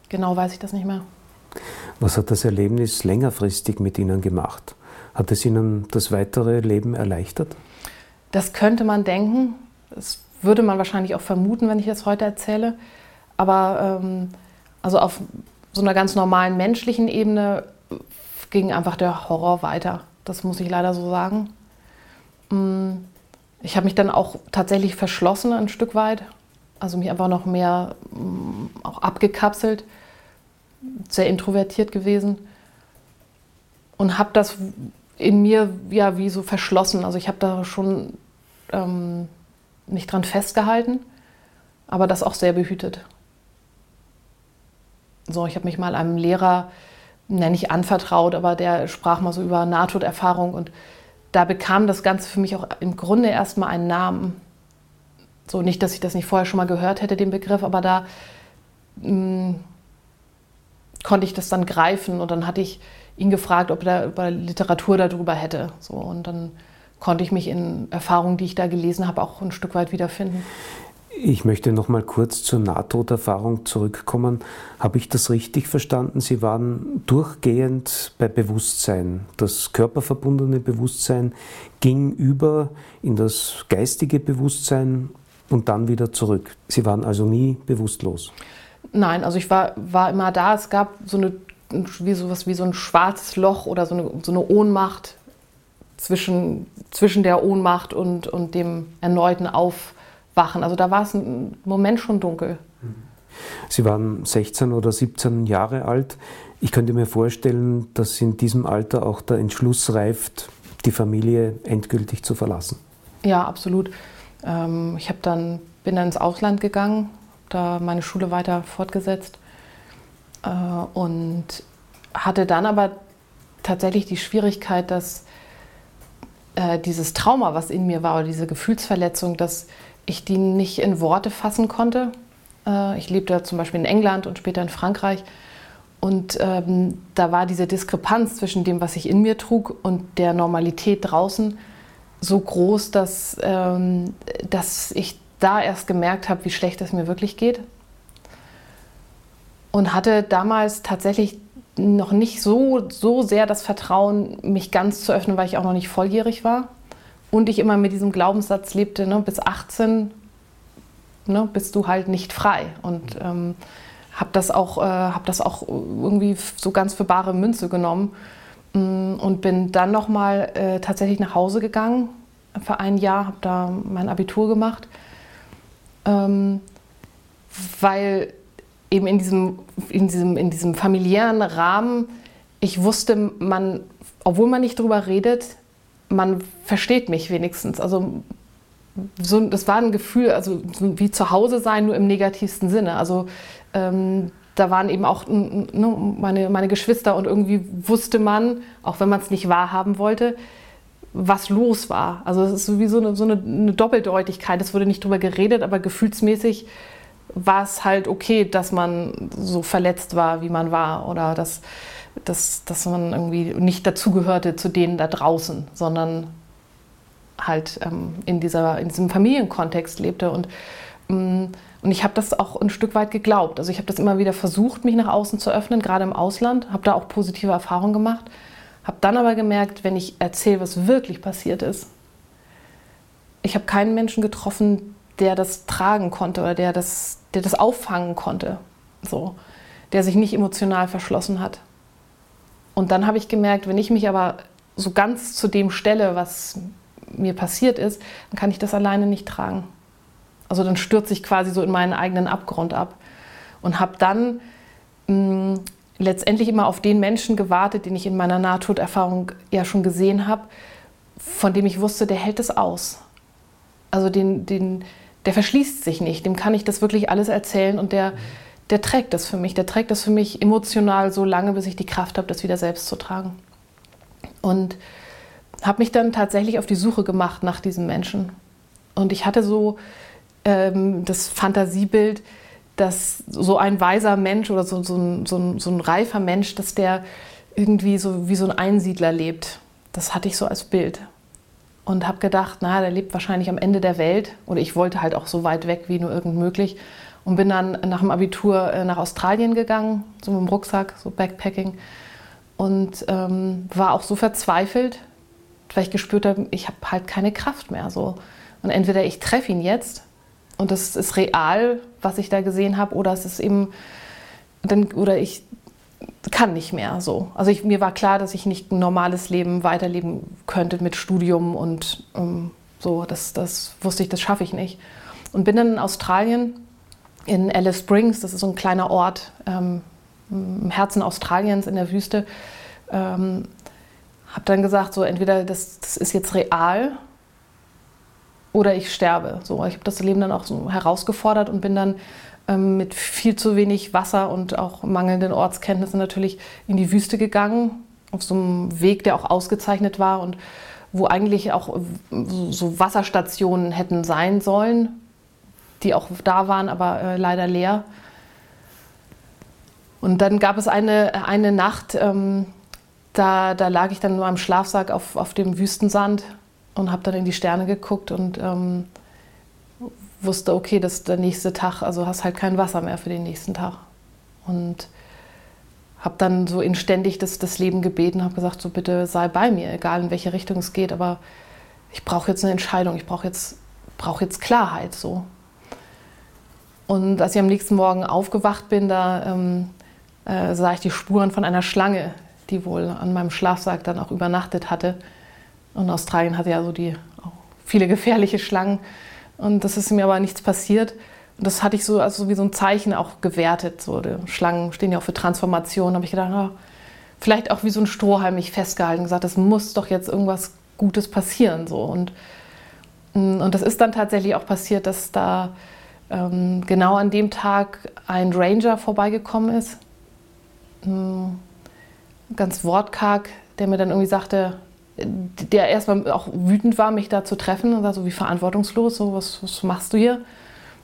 Genau weiß ich das nicht mehr. Was hat das Erlebnis längerfristig mit Ihnen gemacht? Hat es Ihnen das weitere Leben erleichtert? Das könnte man denken. Das würde man wahrscheinlich auch vermuten, wenn ich das heute erzähle. Aber ähm, also auf so einer ganz normalen menschlichen Ebene ging einfach der Horror weiter. Das muss ich leider so sagen. Mm, ich habe mich dann auch tatsächlich verschlossen ein Stück weit. Also mich einfach noch mehr mm, auch abgekapselt, sehr introvertiert gewesen und habe das in mir ja wie so verschlossen. Also ich habe da schon ähm, nicht dran festgehalten, aber das auch sehr behütet. So, ich habe mich mal einem Lehrer nenne ich anvertraut, aber der sprach mal so über Nahtoderfahrung und da bekam das Ganze für mich auch im Grunde erstmal einen Namen. So nicht, dass ich das nicht vorher schon mal gehört hätte, den Begriff, aber da mh, hm, konnte ich das dann greifen und dann hatte ich ihn gefragt, ob er, ob er Literatur darüber hätte. So, und dann konnte ich mich in Erfahrungen, die ich da gelesen habe, auch ein Stück weit wiederfinden. Ich möchte noch mal kurz zur Nahtoderfahrung zurückkommen. Habe ich das richtig verstanden? Sie waren durchgehend bei Bewusstsein. Das körperverbundene Bewusstsein ging über in das geistige Bewusstsein und dann wieder zurück. Sie waren also nie bewusstlos. Nein, also ich war, war immer da. Es gab so eine wie sowas wie so ein schwarzes Loch oder so eine, so eine Ohnmacht zwischen, zwischen der Ohnmacht und, und dem erneuten Auf wachen. Also da war es ein Moment schon dunkel. Sie waren 16 oder 17 Jahre alt. Ich könnte mir vorstellen, dass in diesem Alter auch der Entschluss reift, die Familie endgültig zu verlassen. Ja, absolut. Ähm, ich dann, bin dann ins Ausland gegangen, da meine Schule weiter fortgesetzt äh, und hatte dann aber tatsächlich die Schwierigkeit, dass äh, dieses Trauma, was in mir war, oder diese Gefühlsverletzung, dass ich die nicht in Worte fassen konnte. Äh, ich lebte zum Beispiel in England und später in Frankreich. Und ähm, da war diese Diskrepanz zwischen dem, was ich in mir trug und der Normalität draußen so groß, dass, ähm, dass ich da erst gemerkt habe, wie schlecht es mir wirklich geht. Und hatte damals tatsächlich noch nicht so, so sehr das Vertrauen, mich ganz zu öffnen, weil ich auch noch nicht volljährig war. Und ich immer mit diesem Glaubenssatz lebte, ne, bis 18 ne, bist du halt nicht frei. Und ähm, habe das, auch, äh, hab das auch irgendwie so ganz für bare Münze genommen mm, und bin dann nochmal äh, tatsächlich nach Hause gegangen für ein Jahr, habe da mein Abitur gemacht, ähm, weil eben in diesem, in, diesem, in diesem familiären Rahmen ich wusste, man, obwohl man nicht drüber redet, man versteht mich wenigstens. Also so, das war ein Gefühl, also wie zu Hause sein, nur im negativsten Sinne. Also ähm, da waren eben auch ne, meine, meine Geschwister und irgendwie wusste man, auch wenn man es nicht wahrhaben wollte, was los war. Also es ist wie so eine, so eine, eine Doppeldeutigkeit. Es wurde nicht drüber geredet, aber gefühlsmäßig war es halt okay, dass man so verletzt war, wie man war oder dass, dass, dass man irgendwie nicht dazugehörte zu denen da draußen, sondern halt ähm, in, dieser, in diesem Familienkontext lebte. Und, ähm, und ich habe das auch ein Stück weit geglaubt. Also ich habe das immer wieder versucht, mich nach außen zu öffnen, gerade im Ausland, habe da auch positive Erfahrungen gemacht, habe dann aber gemerkt, wenn ich erzähle, was wirklich passiert ist, ich habe keinen Menschen getroffen, der das tragen konnte oder der das, der das auffangen konnte, so, der sich nicht emotional verschlossen hat. Und dann habe ich gemerkt, wenn ich mich aber so ganz zu dem stelle, was mir passiert ist, dann kann ich das alleine nicht tragen. Also dann stürze ich quasi so in meinen eigenen Abgrund ab und habe dann mh, letztendlich immer auf den Menschen gewartet, den ich in meiner Nahtoderfahrung ja schon gesehen habe, von dem ich wusste, der hält es aus. Also den, den, der verschließt sich nicht, dem kann ich das wirklich alles erzählen und der, der trägt das für mich. Der trägt das für mich emotional so lange, bis ich die Kraft habe, das wieder selbst zu tragen. Und habe mich dann tatsächlich auf die Suche gemacht nach diesem Menschen. Und ich hatte so ähm, das Fantasiebild, dass so ein weiser Mensch oder so, so, ein, so, ein, so ein reifer Mensch, dass der irgendwie so wie so ein Einsiedler lebt. Das hatte ich so als Bild und habe gedacht, na, der lebt wahrscheinlich am Ende der Welt. Oder ich wollte halt auch so weit weg wie nur irgend möglich. Und bin dann nach dem Abitur äh, nach Australien gegangen, so mit dem Rucksack, so Backpacking. Und ähm, war auch so verzweifelt, weil ich gespürt habe, ich habe halt keine Kraft mehr. So. Und entweder ich treffe ihn jetzt und das ist real, was ich da gesehen habe, oder es ist eben, dann, oder ich kann nicht mehr so. Also ich, mir war klar, dass ich nicht ein normales Leben weiterleben könnte mit Studium und ähm, so. Das, das wusste ich, das schaffe ich nicht. Und bin dann in Australien, in Alice Springs, das ist so ein kleiner Ort ähm, im Herzen Australiens in der Wüste. Ähm, habe dann gesagt, so entweder das, das ist jetzt real oder ich sterbe. So, ich habe das Leben dann auch so herausgefordert und bin dann ähm, mit viel zu wenig Wasser und auch mangelnden Ortskenntnissen natürlich in die Wüste gegangen, auf so einem Weg, der auch ausgezeichnet war und wo eigentlich auch so Wasserstationen hätten sein sollen, die auch da waren, aber äh, leider leer. Und dann gab es eine, eine Nacht, ähm, da, da lag ich dann nur am Schlafsack auf, auf dem Wüstensand und habe dann in die Sterne geguckt und ähm, wusste, okay, das ist der nächste Tag, also hast halt kein Wasser mehr für den nächsten Tag. Und habe dann so inständig das, das Leben gebeten, habe gesagt, so bitte sei bei mir, egal in welche Richtung es geht, aber ich brauche jetzt eine Entscheidung, ich brauche jetzt, brauch jetzt Klarheit so. Und als ich am nächsten Morgen aufgewacht bin, da ähm, äh, sah ich die Spuren von einer Schlange, die wohl an meinem Schlafsack dann auch übernachtet hatte. Und Australien hatte ja so die viele gefährliche Schlangen. Und das ist mir aber nichts passiert. Und das hatte ich so also wie so ein Zeichen auch gewertet. So, Schlangen stehen ja auch für Transformation. Habe ich gedacht, oh, vielleicht auch wie so ein Strohhalm mich festgehalten gesagt, es muss doch jetzt irgendwas Gutes passieren. So. Und, mm, und das ist dann tatsächlich auch passiert, dass da ähm, genau an dem Tag ein Ranger vorbeigekommen ist. Ähm, ganz wortkarg, der mir dann irgendwie sagte, der erstmal auch wütend war, mich da zu treffen und war so wie verantwortungslos, so was, was machst du hier?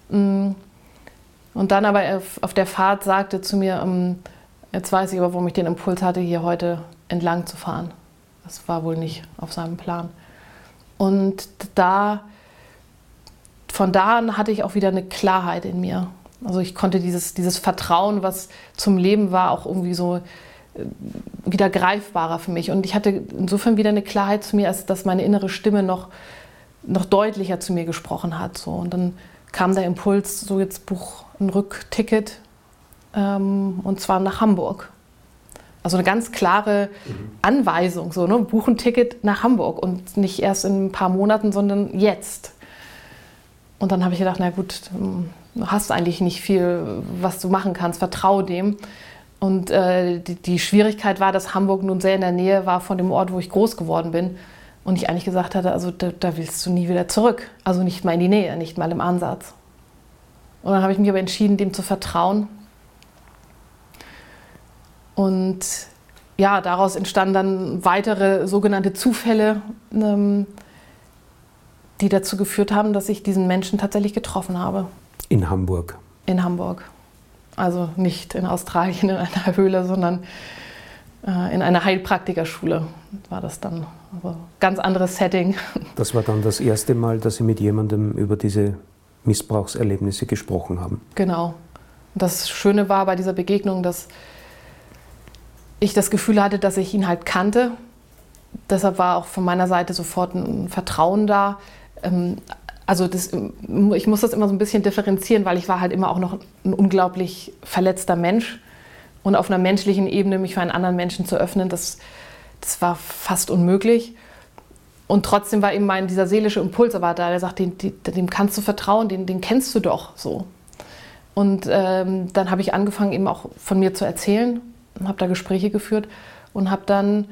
Mm. Und dann aber auf der Fahrt sagte zu mir, ähm, jetzt weiß ich aber, warum ich den Impuls hatte, hier heute entlang zu fahren. Das war wohl nicht auf seinem Plan. Und da, von da an hatte ich auch wieder eine Klarheit in mir. Also ich konnte dieses, dieses Vertrauen, was zum Leben war, auch irgendwie so wieder greifbarer für mich. Und ich hatte insofern wieder eine Klarheit zu mir, als dass meine innere Stimme noch, noch deutlicher zu mir gesprochen hat. So. Und dann kam der Impuls, so jetzt buch ein Rückticket ähm, und zwar nach Hamburg. Also eine ganz klare Anweisung, so, ne? buch ein Ticket nach Hamburg und nicht erst in ein paar Monaten, sondern jetzt. Und dann habe ich gedacht, na gut, du hast eigentlich nicht viel, was du machen kannst, vertraue dem. Und äh, die, die, Schwierigkeit war, dass Hamburg nun sehr in der Nähe war von dem Ort, wo ich groß geworden bin. Und ich eigentlich gesagt hatte, also da, da willst du nie wieder zurück. Also nicht mal in die Nähe, nicht mal im Ansatz. Und dann habe ich mich aber entschieden, dem zu vertrauen und ja, daraus entstanden dann weitere sogenannte Zufälle, ähm, die dazu geführt haben, dass ich diesen Menschen tatsächlich getroffen habe. In Hamburg. In Hamburg. Also nicht in Australien in einer Höhle, sondern äh, in einer Heilpraktikerschule war das dann. Also ganz anderes Setting. Das war dann das erste Mal, dass Sie mit jemandem über diese Missbrauchserlebnisse gesprochen haben. Genau. Das Schöne war bei dieser Begegnung, dass ich das Gefühl hatte, dass ich ihn halt kannte. Deshalb war auch von meiner Seite sofort ein Vertrauen da. Ähm, also das, ich muss das immer so ein bisschen differenzieren, weil ich war halt immer auch noch ein unglaublich verletzter Mensch. Und auf einer menschlichen Ebene mich für einen anderen Menschen zu öffnen, das, das war fast unmöglich. Und trotzdem war eben mein, dieser seelische Impuls aber da, der sagt, dem, dem kannst du vertrauen, den, den kennst du doch so. Und ähm, dann habe ich angefangen, eben auch von mir zu erzählen habe da Gespräche geführt und habe dann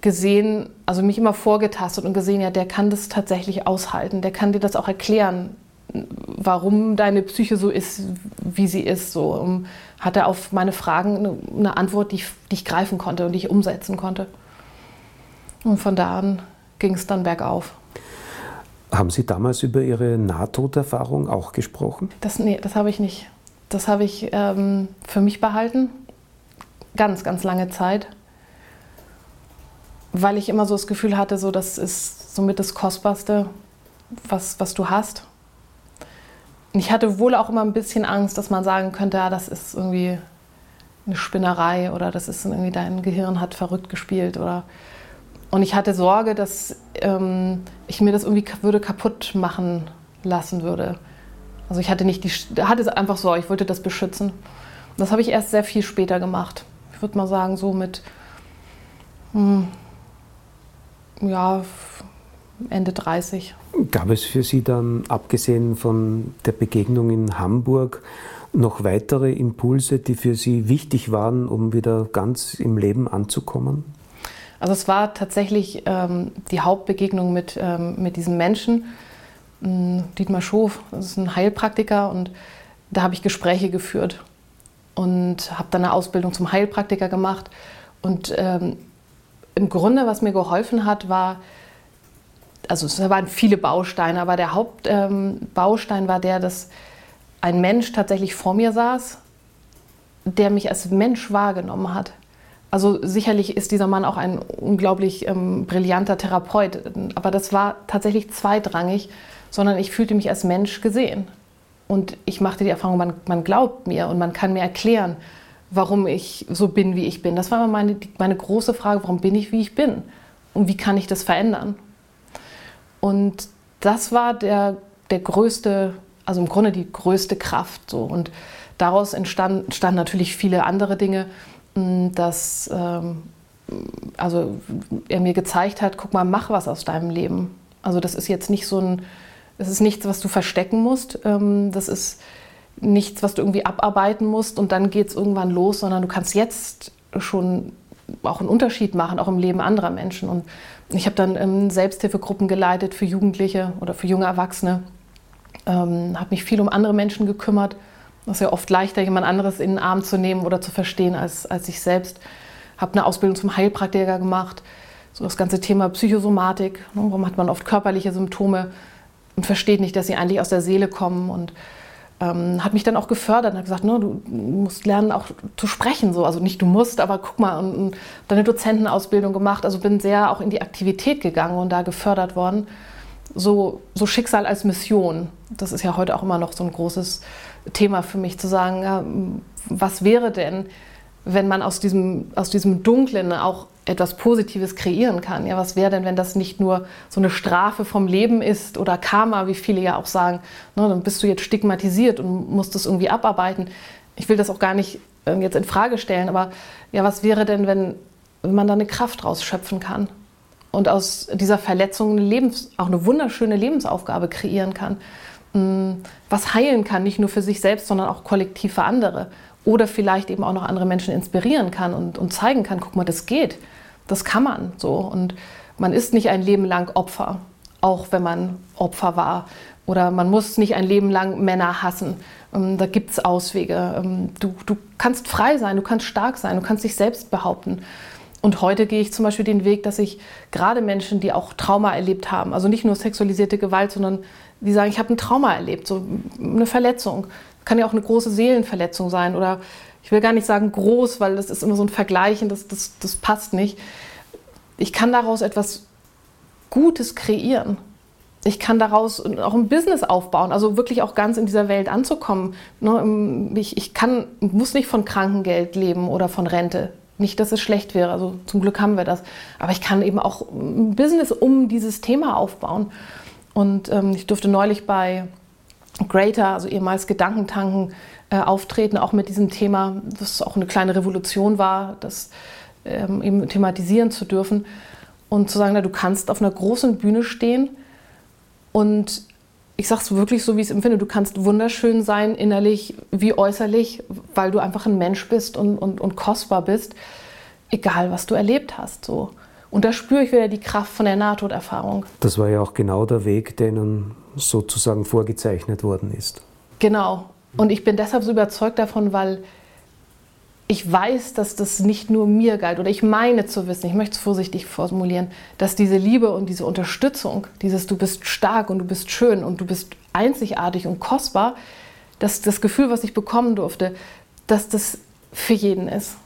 gesehen, also mich immer vorgetastet und gesehen, ja, der kann das tatsächlich aushalten, der kann dir das auch erklären, warum deine Psyche so ist, wie sie ist. So hat er auf meine Fragen eine, eine Antwort, die ich, die ich, greifen konnte und die ich umsetzen konnte. Und von da an ging es dann bergauf. Haben Sie damals über Ihre Nahtoderfahrung auch gesprochen? Das, nee, das habe ich nicht. Das habe ich ähm, für mich behalten ganz, ganz lange Zeit, weil ich immer so das Gefühl hatte, so das ist somit das Kostbarste, was, was du hast. Und ich hatte wohl auch immer ein bisschen Angst, dass man sagen könnte, ja, das ist irgendwie eine Spinnerei oder das ist irgendwie dein Gehirn hat verrückt gespielt oder und ich hatte Sorge, dass ähm, ich mir das irgendwie würde kaputt machen lassen würde. Also ich hatte nicht die, hatte einfach so, ich wollte das beschützen. Das habe ich erst sehr viel später gemacht ich würde mal sagen, so mit hm, ja, Ende 30. Gab es für Sie dann, abgesehen von der Begegnung in Hamburg, noch weitere Impulse, die für Sie wichtig waren, um wieder ganz im Leben anzukommen? Also es war tatsächlich ähm, die Hauptbegegnung mit, ähm, mit diesem Menschen, ähm, Dietmar Schof, das ist ein Heilpraktiker und da habe ich Gespräche geführt und habe dann eine Ausbildung zum Heilpraktiker gemacht. Und ähm, im Grunde, was mir geholfen hat, war, also es waren viele Bausteine, aber der Hauptbaustein ähm, war der, dass ein Mensch tatsächlich vor mir saß, der mich als Mensch wahrgenommen hat. Also sicherlich ist dieser Mann auch ein unglaublich ähm, brillanter Therapeut, aber das war tatsächlich zweitrangig, sondern ich fühlte mich als Mensch gesehen. Und ich machte die Erfahrung, man, man glaubt mir und man kann mir erklären, warum ich so bin, wie ich bin. Das war immer meine, meine große Frage, warum bin ich, wie ich bin? Und wie kann ich das verändern? Und das war der, der größte, also im Grunde die größte Kraft. So. Und daraus entstanden, entstanden natürlich viele andere Dinge, hm, dass ähm, also er mir gezeigt hat, guck mal, mach was aus deinem Leben. Also das ist jetzt nicht so ein Es ist nichts, was du verstecken musst. Ähm, das ist nichts, was du irgendwie abarbeiten musst und dann geht es irgendwann los, sondern du kannst jetzt schon auch einen Unterschied machen, auch im Leben anderer Menschen. Und ich habe dann ähm, Selbsthilfegruppen geleitet für Jugendliche oder für junge Erwachsene, ähm, habe mich viel um andere Menschen gekümmert. Das ist ja oft leichter, jemand anderes in den Arm zu nehmen oder zu verstehen als, als ich selbst. Habe eine Ausbildung zum Heilpraktiker gemacht, so das ganze Thema Psychosomatik. Ne, warum hat man oft körperliche Symptome und versteht nicht, dass sie eigentlich aus der Seele kommen und ähm, hat mich dann auch gefördert und hat gesagt, ne, du musst lernen auch zu sprechen. So. Also nicht du musst, aber guck mal, und, und dann eine Dozentenausbildung gemacht. Also bin sehr auch in die Aktivität gegangen und da gefördert worden. So, so Schicksal als Mission. Das ist ja heute auch immer noch so ein großes Thema für mich, zu sagen, ja, was wäre denn, wenn man aus diesem, aus diesem Dunklen auch etwas Positives kreieren kann. Ja, was wäre denn, wenn das nicht nur so eine Strafe vom Leben ist oder Karma, wie viele ja auch sagen, ne, dann bist du jetzt stigmatisiert und musst das irgendwie abarbeiten. Ich will das auch gar nicht äh, jetzt in Frage stellen, aber ja, was wäre denn, wenn, wenn man da eine Kraft rausschöpfen kann und aus dieser Verletzung eine Lebens, auch eine wunderschöne Lebensaufgabe kreieren kann, hm, was heilen kann, nicht nur für sich selbst, sondern auch kollektiv für andere oder vielleicht eben auch noch andere Menschen inspirieren kann und, und zeigen kann, guck mal, das geht. Das kann man so. Und man ist nicht ein Leben lang Opfer, auch wenn man Opfer war. Oder man muss nicht ein Leben lang Männer hassen. Ähm, da gibt es Auswege. Ähm, du, du kannst frei sein, du kannst stark sein, du kannst dich selbst behaupten. Und heute gehe ich zum Beispiel den Weg, dass ich gerade Menschen, die auch Trauma erlebt haben, also nicht nur sexualisierte Gewalt, sondern die sagen, ich habe ein Trauma erlebt, so eine Verletzung. Kann ja auch eine große Seelenverletzung sein oder ich will gar nicht sagen groß, weil das ist immer so ein Vergleichen, das, das, das passt nicht. Ich kann daraus etwas Gutes kreieren. Ich kann daraus auch ein Business aufbauen, also wirklich auch ganz in dieser Welt anzukommen. Ne, ich, ich kann, muss nicht von Krankengeld leben oder von Rente. Nicht, dass es schlecht wäre, also zum Glück haben wir das. Aber ich kann eben auch ein Business um dieses Thema aufbauen. Und ähm, ich durfte neulich bei Greater, also ehemals Gedankentanken, äh, auftreten, auch mit diesem Thema, das auch eine kleine Revolution war, das ähm, eben thematisieren zu dürfen und zu sagen, na, du kannst auf einer großen Bühne stehen und ich sage es wirklich so, wie ich es empfinde, du kannst wunderschön sein, innerlich wie äußerlich, weil du einfach ein Mensch bist und, und, und kostbar bist, egal was du erlebt hast. So. Und da spüre ich wieder die Kraft von der Nahtoderfahrung. Das war ja auch genau der Weg, der Ihnen sozusagen vorgezeichnet worden ist. Genau. Und ich bin deshalb so überzeugt davon, weil ich weiß, dass das nicht nur mir galt oder ich meine zu wissen, ich möchte es vorsichtig formulieren, dass diese Liebe und diese Unterstützung, dieses du bist stark und du bist schön und du bist einzigartig und kostbar, dass das Gefühl, was ich bekommen durfte, dass das für jeden ist.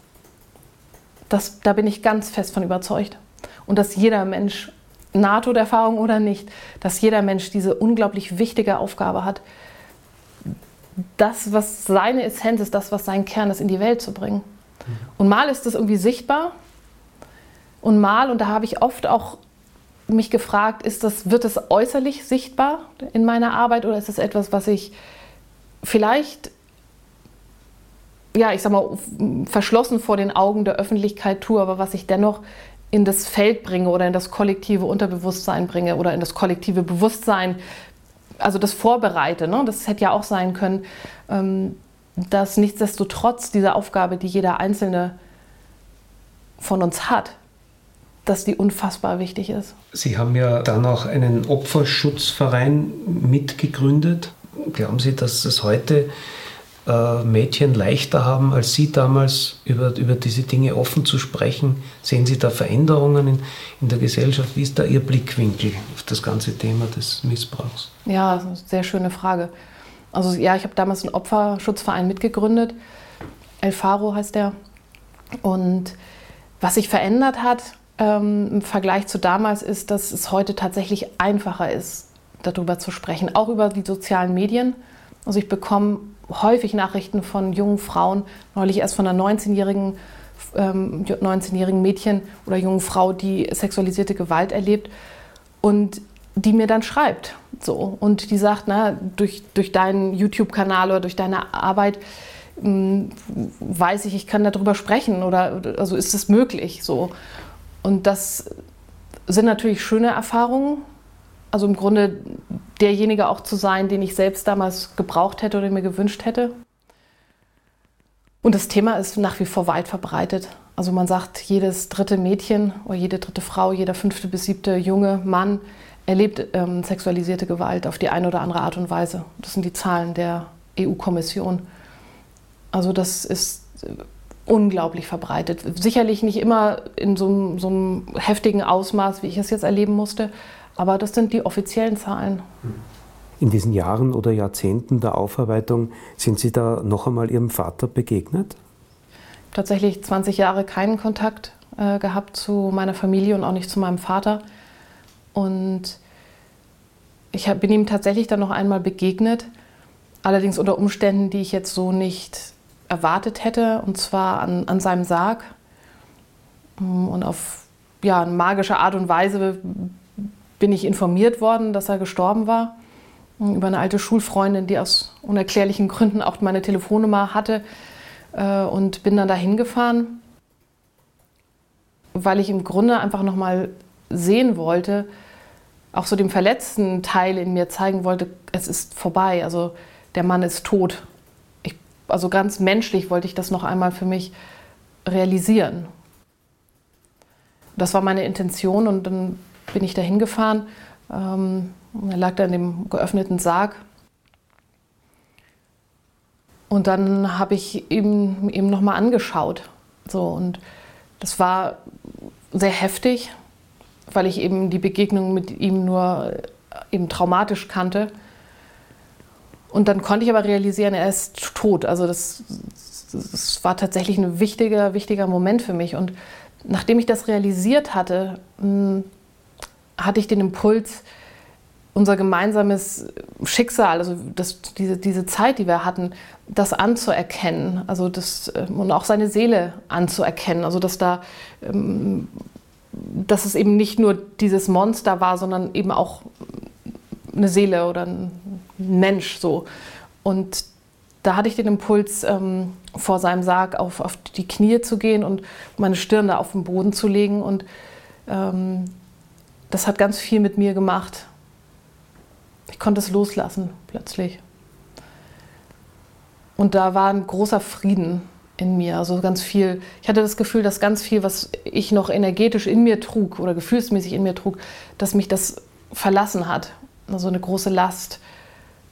Das, da bin ich ganz fest von überzeugt. Und dass jeder Mensch, NATO-Erfahrung oder nicht, dass jeder Mensch diese unglaublich wichtige Aufgabe hat, das, was seine Essenz ist, das, was sein Kern ist, in die Welt zu bringen. Und mal ist das irgendwie sichtbar und mal, und da habe ich oft auch mich gefragt, ist das, wird es äußerlich sichtbar in meiner Arbeit oder ist es etwas, was ich vielleicht, ja, ich sag mal, verschlossen vor den Augen der Öffentlichkeit tue, aber was ich dennoch in das Feld bringe oder in das kollektive Unterbewusstsein bringe oder in das kollektive Bewusstsein also das vorbereite. Ne? Das hätte ja auch sein können, ähm, dass nichtsdestotrotz diese Aufgabe, die jeder Einzelne von uns hat, dass die unfassbar wichtig ist. Sie haben ja dann auch einen Opferschutzverein mitgegründet. Glauben Sie, dass es heute äh, Mädchen leichter haben als Sie damals, über, über diese Dinge offen zu sprechen? Sehen Sie da Veränderungen in, in der Gesellschaft? Wie ist da Ihr Blickwinkel auf das ganze Thema des Missbrauchs? Ja, sehr schöne Frage. Also ja, ich habe damals einen Opferschutzverein mitgegründet. El Faro heißt der. Und was sich verändert hat ähm, im Vergleich zu damals ist, dass es heute tatsächlich einfacher ist, darüber zu sprechen, auch über die sozialen Medien. Also ich bekomme häufig Nachrichten von jungen Frauen, neulich erst von einer 19-jährigen ähm, 19 Mädchen oder jungen Frau, die sexualisierte Gewalt erlebt und die mir dann schreibt. So. Und die sagt, na, durch, durch deinen YouTube-Kanal oder durch deine Arbeit mh, hm, weiß ich, ich kann darüber sprechen oder also ist es möglich. So. Und das sind natürlich schöne Erfahrungen, Also im Grunde derjenige auch zu sein, den ich selbst damals gebraucht hätte oder mir gewünscht hätte. Und das Thema ist nach wie vor weit verbreitet. Also man sagt, jedes dritte Mädchen oder jede dritte Frau, jeder fünfte bis siebte junge Mann erlebt ähm, sexualisierte Gewalt auf die eine oder andere Art und Weise. Das sind die Zahlen der EU-Kommission. Also das ist äh, unglaublich verbreitet. Sicherlich nicht immer in so, so einem heftigen Ausmaß, wie ich es jetzt erleben musste, aber das sind die offiziellen Zahlen. In diesen Jahren oder Jahrzehnten der Aufarbeitung sind Sie da noch einmal Ihrem Vater begegnet? Tatsächlich 20 Jahre keinen Kontakt äh, gehabt zu meiner Familie und auch nicht zu meinem Vater. Und ich hab, bin ihm tatsächlich dann noch einmal begegnet, allerdings unter Umständen, die ich jetzt so nicht erwartet hätte, und zwar an, an seinem Sarg. Und auf ja, magische Art und Weise bin ich informiert worden, dass er gestorben war. Über eine alte Schulfreundin, die aus unerklärlichen Gründen auch meine Telefonnummer hatte. Äh, und bin dann dahin gefahren, weil ich im Grunde einfach nochmal sehen wollte, auch so dem verletzten Teil in mir zeigen wollte, es ist vorbei. Also der Mann ist tot. Ich, also ganz menschlich wollte ich das noch einmal für mich realisieren. Das war meine Intention und dann bin ich da hingefahren. Ähm, er lag da in dem geöffneten Sarg. Und dann habe ich ihm eben nochmal angeschaut. So, und das war sehr heftig, weil ich eben die Begegnung mit ihm nur äh, eben traumatisch kannte. Und dann konnte ich aber realisieren, er ist tot. Also das, das war tatsächlich ein wichtiger, wichtiger Moment für mich. Und nachdem ich das realisiert hatte, hm, hatte ich den Impuls, unser gemeinsames Schicksal, also das, diese, diese Zeit, die wir hatten, das anzuerkennen, also das, ähm, und auch seine Seele anzuerkennen, also dass da, ähm, dass es eben nicht nur dieses Monster war, sondern eben auch eine Seele oder ein Mensch so. Und da hatte ich den Impuls, ähm, vor seinem Sarg auf, auf die Knie zu gehen und meine Stirn da auf den Boden zu legen und das hat ganz viel mit mir gemacht. Ich konnte es loslassen plötzlich. Und da war ein großer Frieden in mir. Also ganz viel, ich hatte das Gefühl, dass ganz viel, was ich noch energetisch in mir trug oder gefühlsmäßig in mir trug, dass mich das verlassen hat. Also eine große Last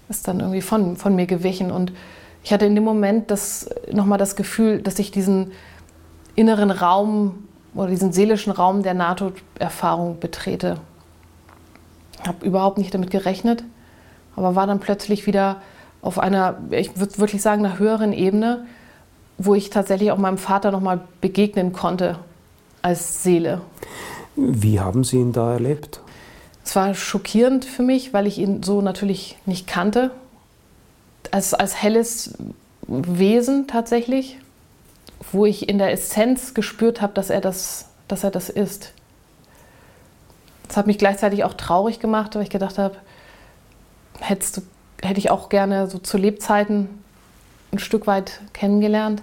ist dann irgendwie von, von mir gewichen. Und ich hatte in dem Moment das, nochmal das Gefühl, dass ich diesen inneren Raum oder diesen seelischen Raum der Nahtoderfahrung betrete. Ich habe überhaupt nicht damit gerechnet, aber war dann plötzlich wieder auf einer, ich würde wirklich sagen, einer höheren Ebene, wo ich tatsächlich auch meinem Vater nochmal begegnen konnte als Seele. Wie haben Sie ihn da erlebt? Es war schockierend für mich, weil ich ihn so natürlich nicht kannte. Als, als helles Wesen tatsächlich wo ich in der Essenz gespürt habe, dass er das, dass er das ist. Das hat mich gleichzeitig auch traurig gemacht, weil ich gedacht habe, hättest du, hätte ich auch gerne so zu Lebzeiten ein Stück weit kennengelernt.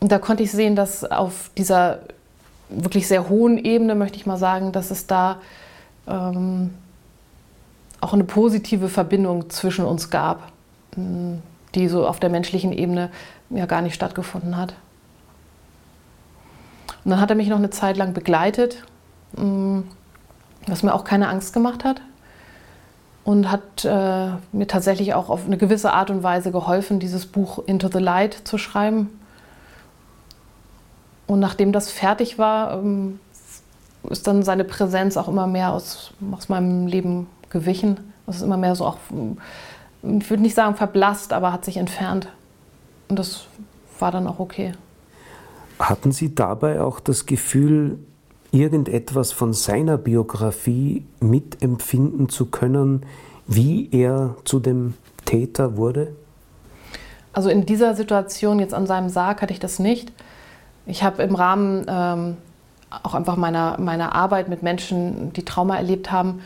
Und da konnte ich sehen, dass auf dieser wirklich sehr hohen Ebene, möchte ich mal sagen, dass es da ähm, auch eine positive Verbindung zwischen uns gab, die so auf der menschlichen Ebene ja gar nicht stattgefunden hat. Und dann hat er mich noch eine Zeit lang begleitet, mm, was mir auch keine Angst gemacht hat. Und hat äh, mir tatsächlich auch auf eine gewisse Art und Weise geholfen, dieses Buch Into the Light zu schreiben. Und nachdem das fertig war, ähm, ist dann seine Präsenz auch immer mehr aus, aus meinem Leben gewichen. Es ist immer mehr so auch, ich würde nicht sagen verblasst, aber hat sich entfernt. Und das war dann auch okay. Hatten Sie dabei auch das Gefühl, irgendetwas von seiner Biografie mitempfinden zu können, wie er zu dem Täter wurde? Also in dieser Situation jetzt an seinem Sarg hatte ich das nicht. Ich habe im Rahmen ähm, auch einfach meiner, meiner Arbeit mit Menschen, die Trauma erlebt haben,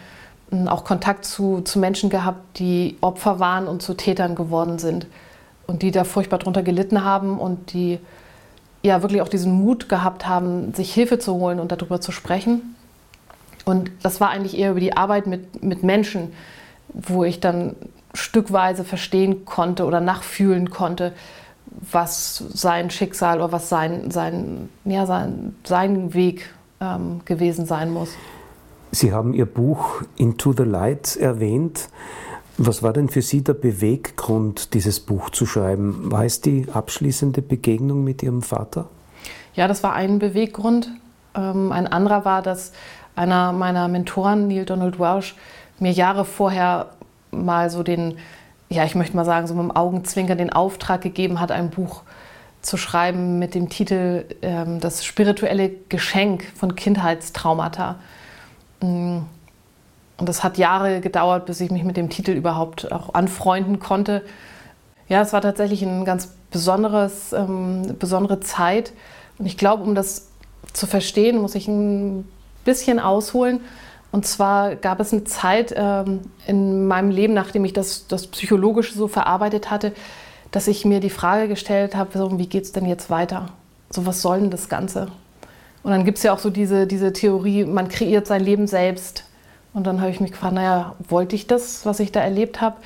auch Kontakt zu, zu Menschen gehabt, die Opfer waren und zu Tätern geworden sind und die da furchtbar drunter gelitten haben und die ja wirklich auch diesen Mut gehabt haben, sich Hilfe zu holen und darüber zu sprechen. Und das war eigentlich eher über die Arbeit mit, mit Menschen, wo ich dann stückweise verstehen konnte oder nachfühlen konnte, was sein Schicksal oder was sein, sein, ja, sein, sein Weg ähm, gewesen sein muss. Sie haben Ihr Buch Into the Light erwähnt. Was war denn für Sie der Beweggrund, dieses Buch zu schreiben? War es die abschließende Begegnung mit Ihrem Vater? Ja, das war ein Beweggrund. Ähm, ein anderer war, dass einer meiner Mentoren, Neil Donald Welsh, mir Jahre vorher mal so den, ja, ich möchte mal sagen, so mit dem Augenzwinkern den Auftrag gegeben hat, ein Buch zu schreiben mit dem Titel ähm, Das spirituelle Geschenk von Kindheitstraumata. Und das hat Jahre gedauert, bis ich mich mit dem Titel überhaupt auch anfreunden konnte. Ja, es war tatsächlich eine ganz besonderes, ähm, besondere Zeit. Und ich glaube, um das zu verstehen, muss ich ein bisschen ausholen. Und zwar gab es eine Zeit ähm, in meinem Leben, nachdem ich das, das psychologisch so verarbeitet hatte, dass ich mir die Frage gestellt habe, so, wie geht es denn jetzt weiter? So, was soll denn das Ganze? Und dann gibt es ja auch so diese, diese Theorie, man kreiert sein Leben selbst. Und dann habe ich mich gefragt, naja, wollte ich das, was ich da erlebt habe?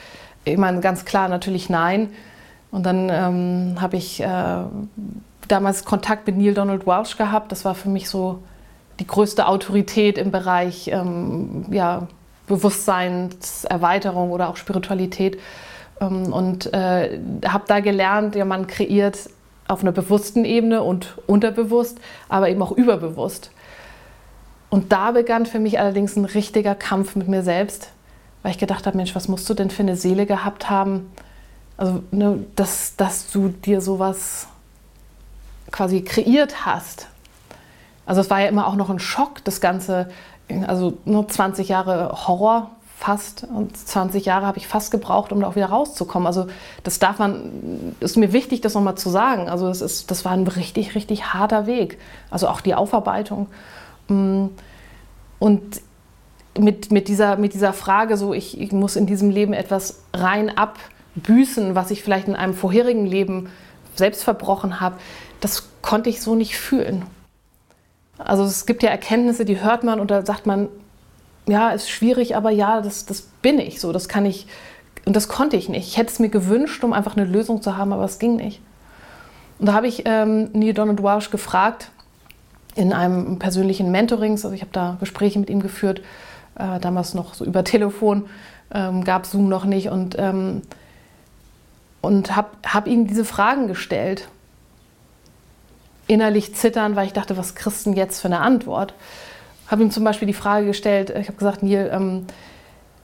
Ich meine, ganz klar natürlich nein. Und dann ähm, habe ich äh, damals Kontakt mit Neil Donald Walsh gehabt. Das war für mich so die größte Autorität im Bereich ähm, ja, Bewusstseinserweiterung oder auch Spiritualität. Ähm, und äh, habe da gelernt, ja, man kreiert auf einer bewussten Ebene und unterbewusst, aber eben auch überbewusst. Und da begann für mich allerdings ein richtiger Kampf mit mir selbst, weil ich gedacht habe, Mensch, was musst du denn für eine Seele gehabt haben, also ne, dass, dass du dir sowas quasi kreiert hast. Also es war ja immer auch noch ein Schock, das Ganze, also nur 20 Jahre Horror fast und 20 Jahre habe ich fast gebraucht, um da auch wieder rauszukommen. Also das darf man, ist mir wichtig, das nochmal zu sagen. Also das, ist, das war ein richtig, richtig harter Weg. Also auch die Aufarbeitung. Und mit, mit, dieser, mit dieser Frage, so ich, ich muss in diesem Leben etwas rein abbüßen, was ich vielleicht in einem vorherigen Leben selbst verbrochen habe, das konnte ich so nicht fühlen. Also es gibt ja Erkenntnisse, die hört man und da sagt man, ja, ist schwierig, aber ja, das, das bin ich so, das kann ich und das konnte ich nicht. Ich hätte es mir gewünscht, um einfach eine Lösung zu haben, aber es ging nicht. Und da habe ich ähm, Neil Donald Walsh gefragt in einem persönlichen Mentoring, also ich habe da Gespräche mit ihm geführt, äh, damals noch so über Telefon, ähm, gab Zoom noch nicht und, ähm, und habe hab ihm diese Fragen gestellt innerlich zittern, weil ich dachte, was kriegst du denn jetzt für eine Antwort? Habe ihm zum Beispiel die Frage gestellt, ich habe gesagt, Neil, ähm,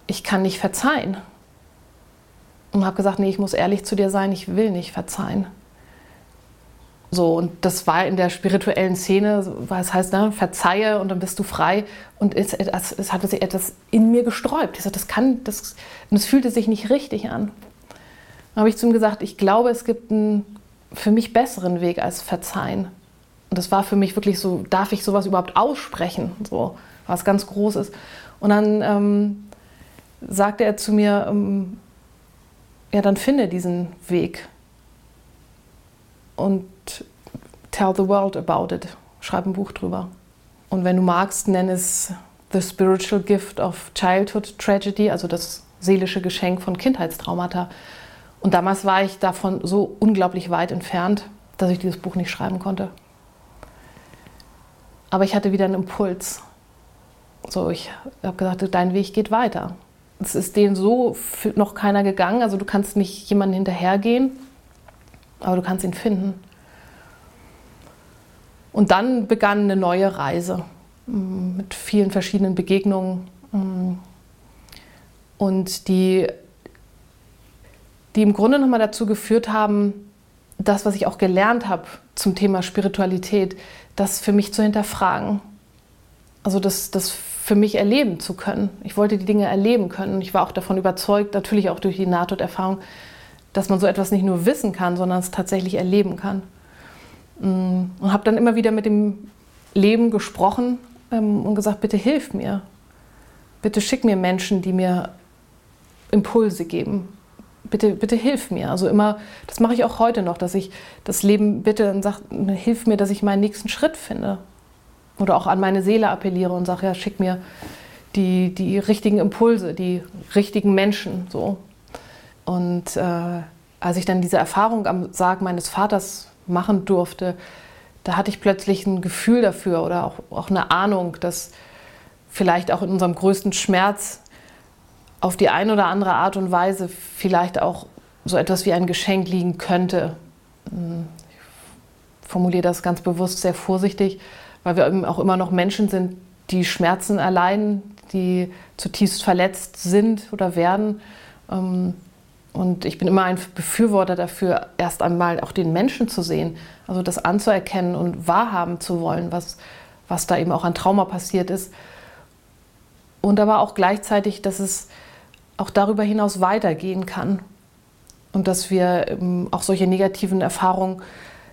ich kann nicht verzeihen. Und habe gesagt, nee, ich muss ehrlich zu dir sein, ich will nicht verzeihen. So, und das war in der spirituellen Szene, es heißt, ne, verzeihe und dann bist du frei. Und es, es, es hatte sich etwas in mir gesträubt. Ich sagte, das kann, das, und es fühlte sich nicht richtig an. Dann habe ich zu ihm gesagt, ich glaube, es gibt einen für mich besseren Weg als verzeihen. Und das war für mich wirklich so, darf ich sowas überhaupt aussprechen? So, was ganz Großes. Und dann ähm, sagte er zu mir, ähm, ja, dann finde diesen Weg und tell the world about it. Schreib ein Buch drüber. Und wenn du magst, nenn es The Spiritual Gift of Childhood Tragedy, also das seelische Geschenk von Kindheitstraumata. Und damals war ich davon so unglaublich weit entfernt, dass ich dieses Buch nicht schreiben konnte. Aber ich hatte wieder einen Impuls. So, ich habe gesagt, dein Weg geht weiter. Es ist denen so noch keiner gegangen. Also du kannst nicht jemanden hinterhergehen, aber du kannst ihn finden. Und dann begann eine neue Reise mm, mit vielen verschiedenen Begegnungen. Mm. Und die die im Grunde nochmal dazu geführt haben, das, was ich auch gelernt habe zum Thema Spiritualität, das für mich zu hinterfragen. Also das, das für mich erleben zu können. Ich wollte die Dinge erleben können. Ich war auch davon überzeugt, natürlich auch durch die Nahtoderfahrung, dass man so etwas nicht nur wissen kann, sondern es tatsächlich erleben kann. Mm, und habe dann immer wieder mit dem Leben gesprochen ähm, und gesagt, bitte hilf mir. Bitte schick mir Menschen, die mir Impulse geben, bitte, bitte hilf mir. Also immer, das mache ich auch heute noch, dass ich das Leben bitte und sage, hilf mir, dass ich meinen nächsten Schritt finde. oder auch an meine Seele appelliere und sage, ja, schick mir die, die richtigen Impulse, die richtigen Menschen. So. Und äh, als ich dann diese Erfahrung am Sarg meines Vaters machen durfte, da hatte ich plötzlich ein Gefühl dafür oder auch, auch eine Ahnung, dass vielleicht auch in unserem größten Schmerz auf die eine oder andere Art und Weise vielleicht auch so etwas wie ein Geschenk liegen könnte. Hm, ich formuliere das ganz bewusst sehr vorsichtig, weil wir eben auch immer noch Menschen sind, die Schmerzen erleiden, die zutiefst verletzt sind oder werden. Und ich bin immer ein Befürworter dafür, erst einmal auch den Menschen zu sehen, also das anzuerkennen und wahrhaben zu wollen, was, was da eben auch an Trauma passiert ist. Und aber auch gleichzeitig, dass es auch darüber hinaus weitergehen kann. Und dass wir ähm, auch solche negativen Erfahrungen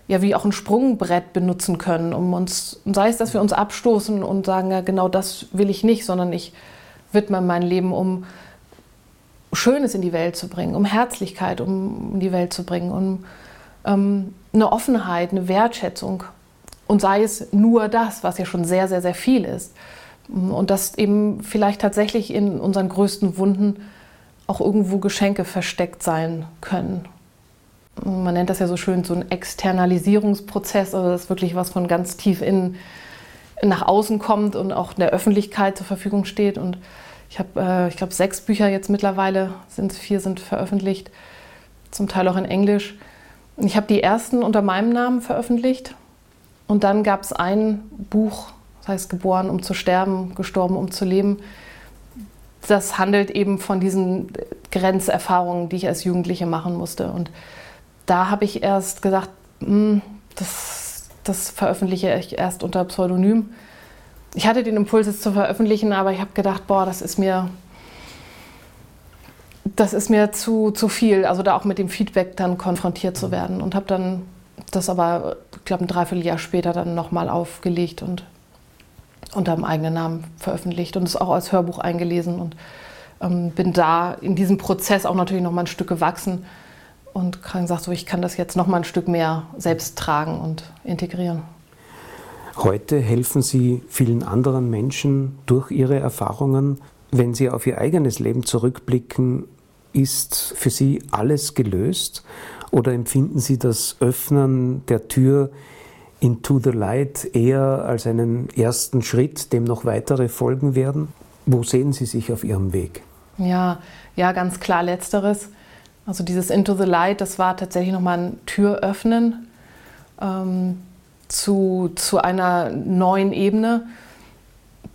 ja wie auch ein Sprungbrett benutzen können, um uns, sei es, dass wir uns abstoßen und sagen, ja, genau das will ich nicht, sondern ich widme mein Leben um Schönes in die Welt zu bringen, um Herzlichkeit um in die Welt zu bringen, um ähm, eine Offenheit, eine Wertschätzung. Und sei es nur das, was ja schon sehr, sehr, sehr viel ist. Und dass eben vielleicht tatsächlich in unseren größten Wunden auch irgendwo Geschenke versteckt sein können. Man nennt das ja so schön so ein Externalisierungsprozess, also das ist wirklich was von ganz tief in, nach außen kommt und auch der Öffentlichkeit zur Verfügung steht. Und ich habe, äh, ich glaube, sechs Bücher jetzt mittlerweile, sind vier sind veröffentlicht, zum Teil auch in Englisch. Ich habe die ersten unter meinem Namen veröffentlicht und dann gab es ein Buch, das heißt Geboren, um zu sterben, gestorben, um zu leben. Das handelt eben von diesen Grenzerfahrungen, die ich als Jugendliche machen musste. Und da habe ich erst gesagt, hm, das, das veröffentliche ich erst unter Pseudonym ich hatte den Impuls, es zu veröffentlichen, aber ich habe gedacht, boah, das ist mir, das ist mir zu, zu viel, also da auch mit dem Feedback dann konfrontiert zu werden. Und habe dann das aber, ich glaube, ein Dreivierteljahr später dann nochmal aufgelegt und unter dem eigenen Namen veröffentlicht und es auch als Hörbuch eingelesen und ähm, bin da in diesem Prozess auch natürlich nochmal ein Stück gewachsen und gesagt, so, ich kann das jetzt nochmal ein Stück mehr selbst tragen und integrieren. Heute helfen Sie vielen anderen Menschen durch Ihre Erfahrungen. Wenn Sie auf Ihr eigenes Leben zurückblicken, ist für Sie alles gelöst oder empfinden Sie das Öffnen der Tür into the light eher als einen ersten Schritt, dem noch weitere folgen werden? Wo sehen Sie sich auf Ihrem Weg? Ja, ja, ganz klar letzteres. Also dieses into the light, das war tatsächlich nochmal ein Türöffnen. Ähm, zu, zu einer neuen Ebene,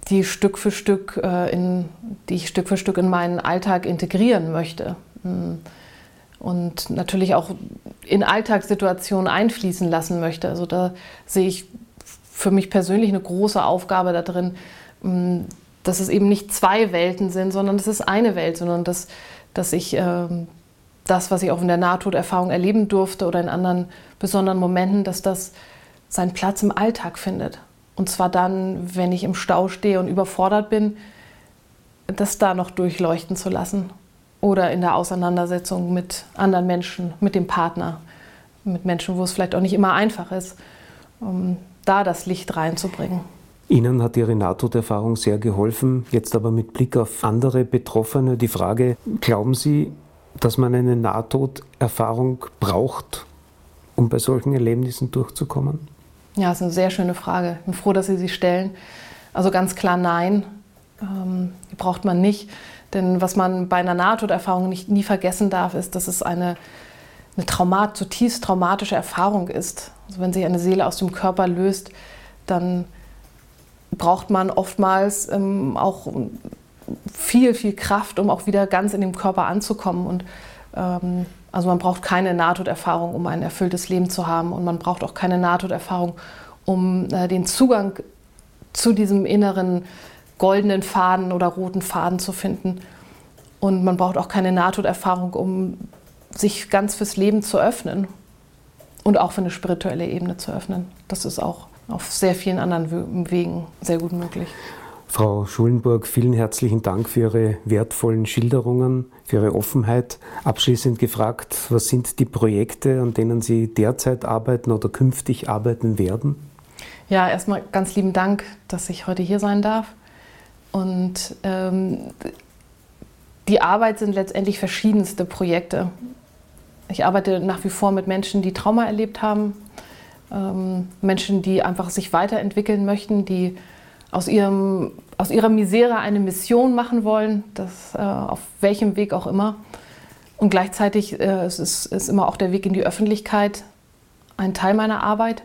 die Stück für Stück äh, in, die ich Stück für Stück in meinen Alltag integrieren möchte. Mm. Und natürlich auch in Alltagssituationen einfließen lassen möchte. Also da sehe ich für mich persönlich eine große Aufgabe da drin, mm, dass es eben nicht zwei Welten sind, sondern es ist eine Welt, sondern dass, dass ich äh, das, was ich auch in der Nahtoderfahrung erleben durfte oder in anderen besonderen Momenten, dass das seinen Platz im Alltag findet. Und zwar dann, wenn ich im Stau stehe und überfordert bin, das da noch durchleuchten zu lassen. Oder in der Auseinandersetzung mit anderen Menschen, mit dem Partner, mit Menschen, wo es vielleicht auch nicht immer einfach ist, um da das Licht reinzubringen. Ihnen hat Ihre Nahtoderfahrung sehr geholfen. Jetzt aber mit Blick auf andere Betroffene die Frage, glauben Sie, dass man eine Nahtoderfahrung braucht, um bei solchen Erlebnissen durchzukommen? Ja, das ist eine sehr schöne Frage. Ich bin froh, dass Sie sie stellen. Also ganz klar nein, ähm, braucht man nicht. Denn was man bei einer Nahtoderfahrung nicht, nie vergessen darf, ist, dass es eine, eine Traumat, zutiefst traumatische Erfahrung ist. Also wenn sich eine Seele aus dem Körper löst, dann braucht man oftmals ähm, auch viel, viel Kraft, um auch wieder ganz in dem Körper anzukommen. Und also man braucht keine Nahtoderfahrung, um ein erfülltes Leben zu haben und man braucht auch keine Nahtoderfahrung, um äh, den Zugang zu diesem inneren goldenen Faden oder roten Faden zu finden. Und man braucht auch keine Nahtoderfahrung, um sich ganz fürs Leben zu öffnen und auch für eine spirituelle Ebene zu öffnen. Das ist auch auf sehr vielen anderen Wegen sehr gut möglich. Frau Schulenburg, vielen herzlichen Dank für Ihre wertvollen Schilderungen, für Ihre Offenheit. Abschließend gefragt, was sind die Projekte, an denen Sie derzeit arbeiten oder künftig arbeiten werden? Ja, erstmal ganz lieben Dank, dass ich heute hier sein darf. Und ähm, die Arbeit sind letztendlich verschiedenste Projekte. Ich arbeite nach wie vor mit Menschen, die Trauma erlebt haben, ähm, Menschen, die einfach sich weiterentwickeln möchten, die aus, ihrem, aus ihrer Misere eine Mission machen wollen, das, äh, auf welchem Weg auch immer. Und gleichzeitig äh, es ist, ist immer auch der Weg in die Öffentlichkeit ein Teil meiner Arbeit.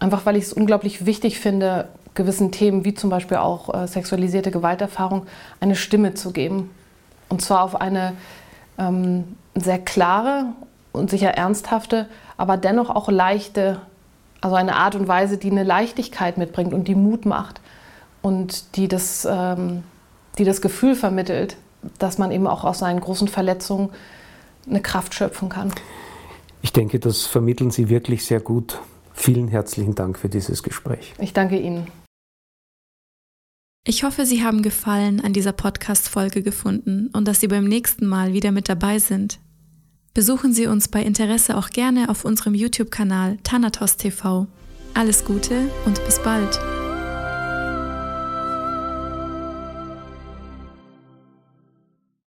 Einfach weil ich es unglaublich wichtig finde, gewissen Themen wie zum Beispiel auch äh, sexualisierte Gewalterfahrung eine Stimme zu geben. Und zwar auf eine ähm, sehr klare und sicher ernsthafte, aber dennoch auch leichte, also eine Art und Weise, die eine Leichtigkeit mitbringt und die Mut macht und die das, ähm, die das Gefühl vermittelt, dass man eben auch aus seinen großen Verletzungen eine Kraft schöpfen kann. Ich denke, das vermitteln Sie wirklich sehr gut. Vielen herzlichen Dank für dieses Gespräch. Ich danke Ihnen. Ich hoffe, Sie haben Gefallen an dieser Podcast-Folge gefunden und dass Sie beim nächsten Mal wieder mit dabei sind. Besuchen Sie uns bei Interesse auch gerne auf unserem YouTube-Kanal Thanatos TV. Alles Gute und bis bald.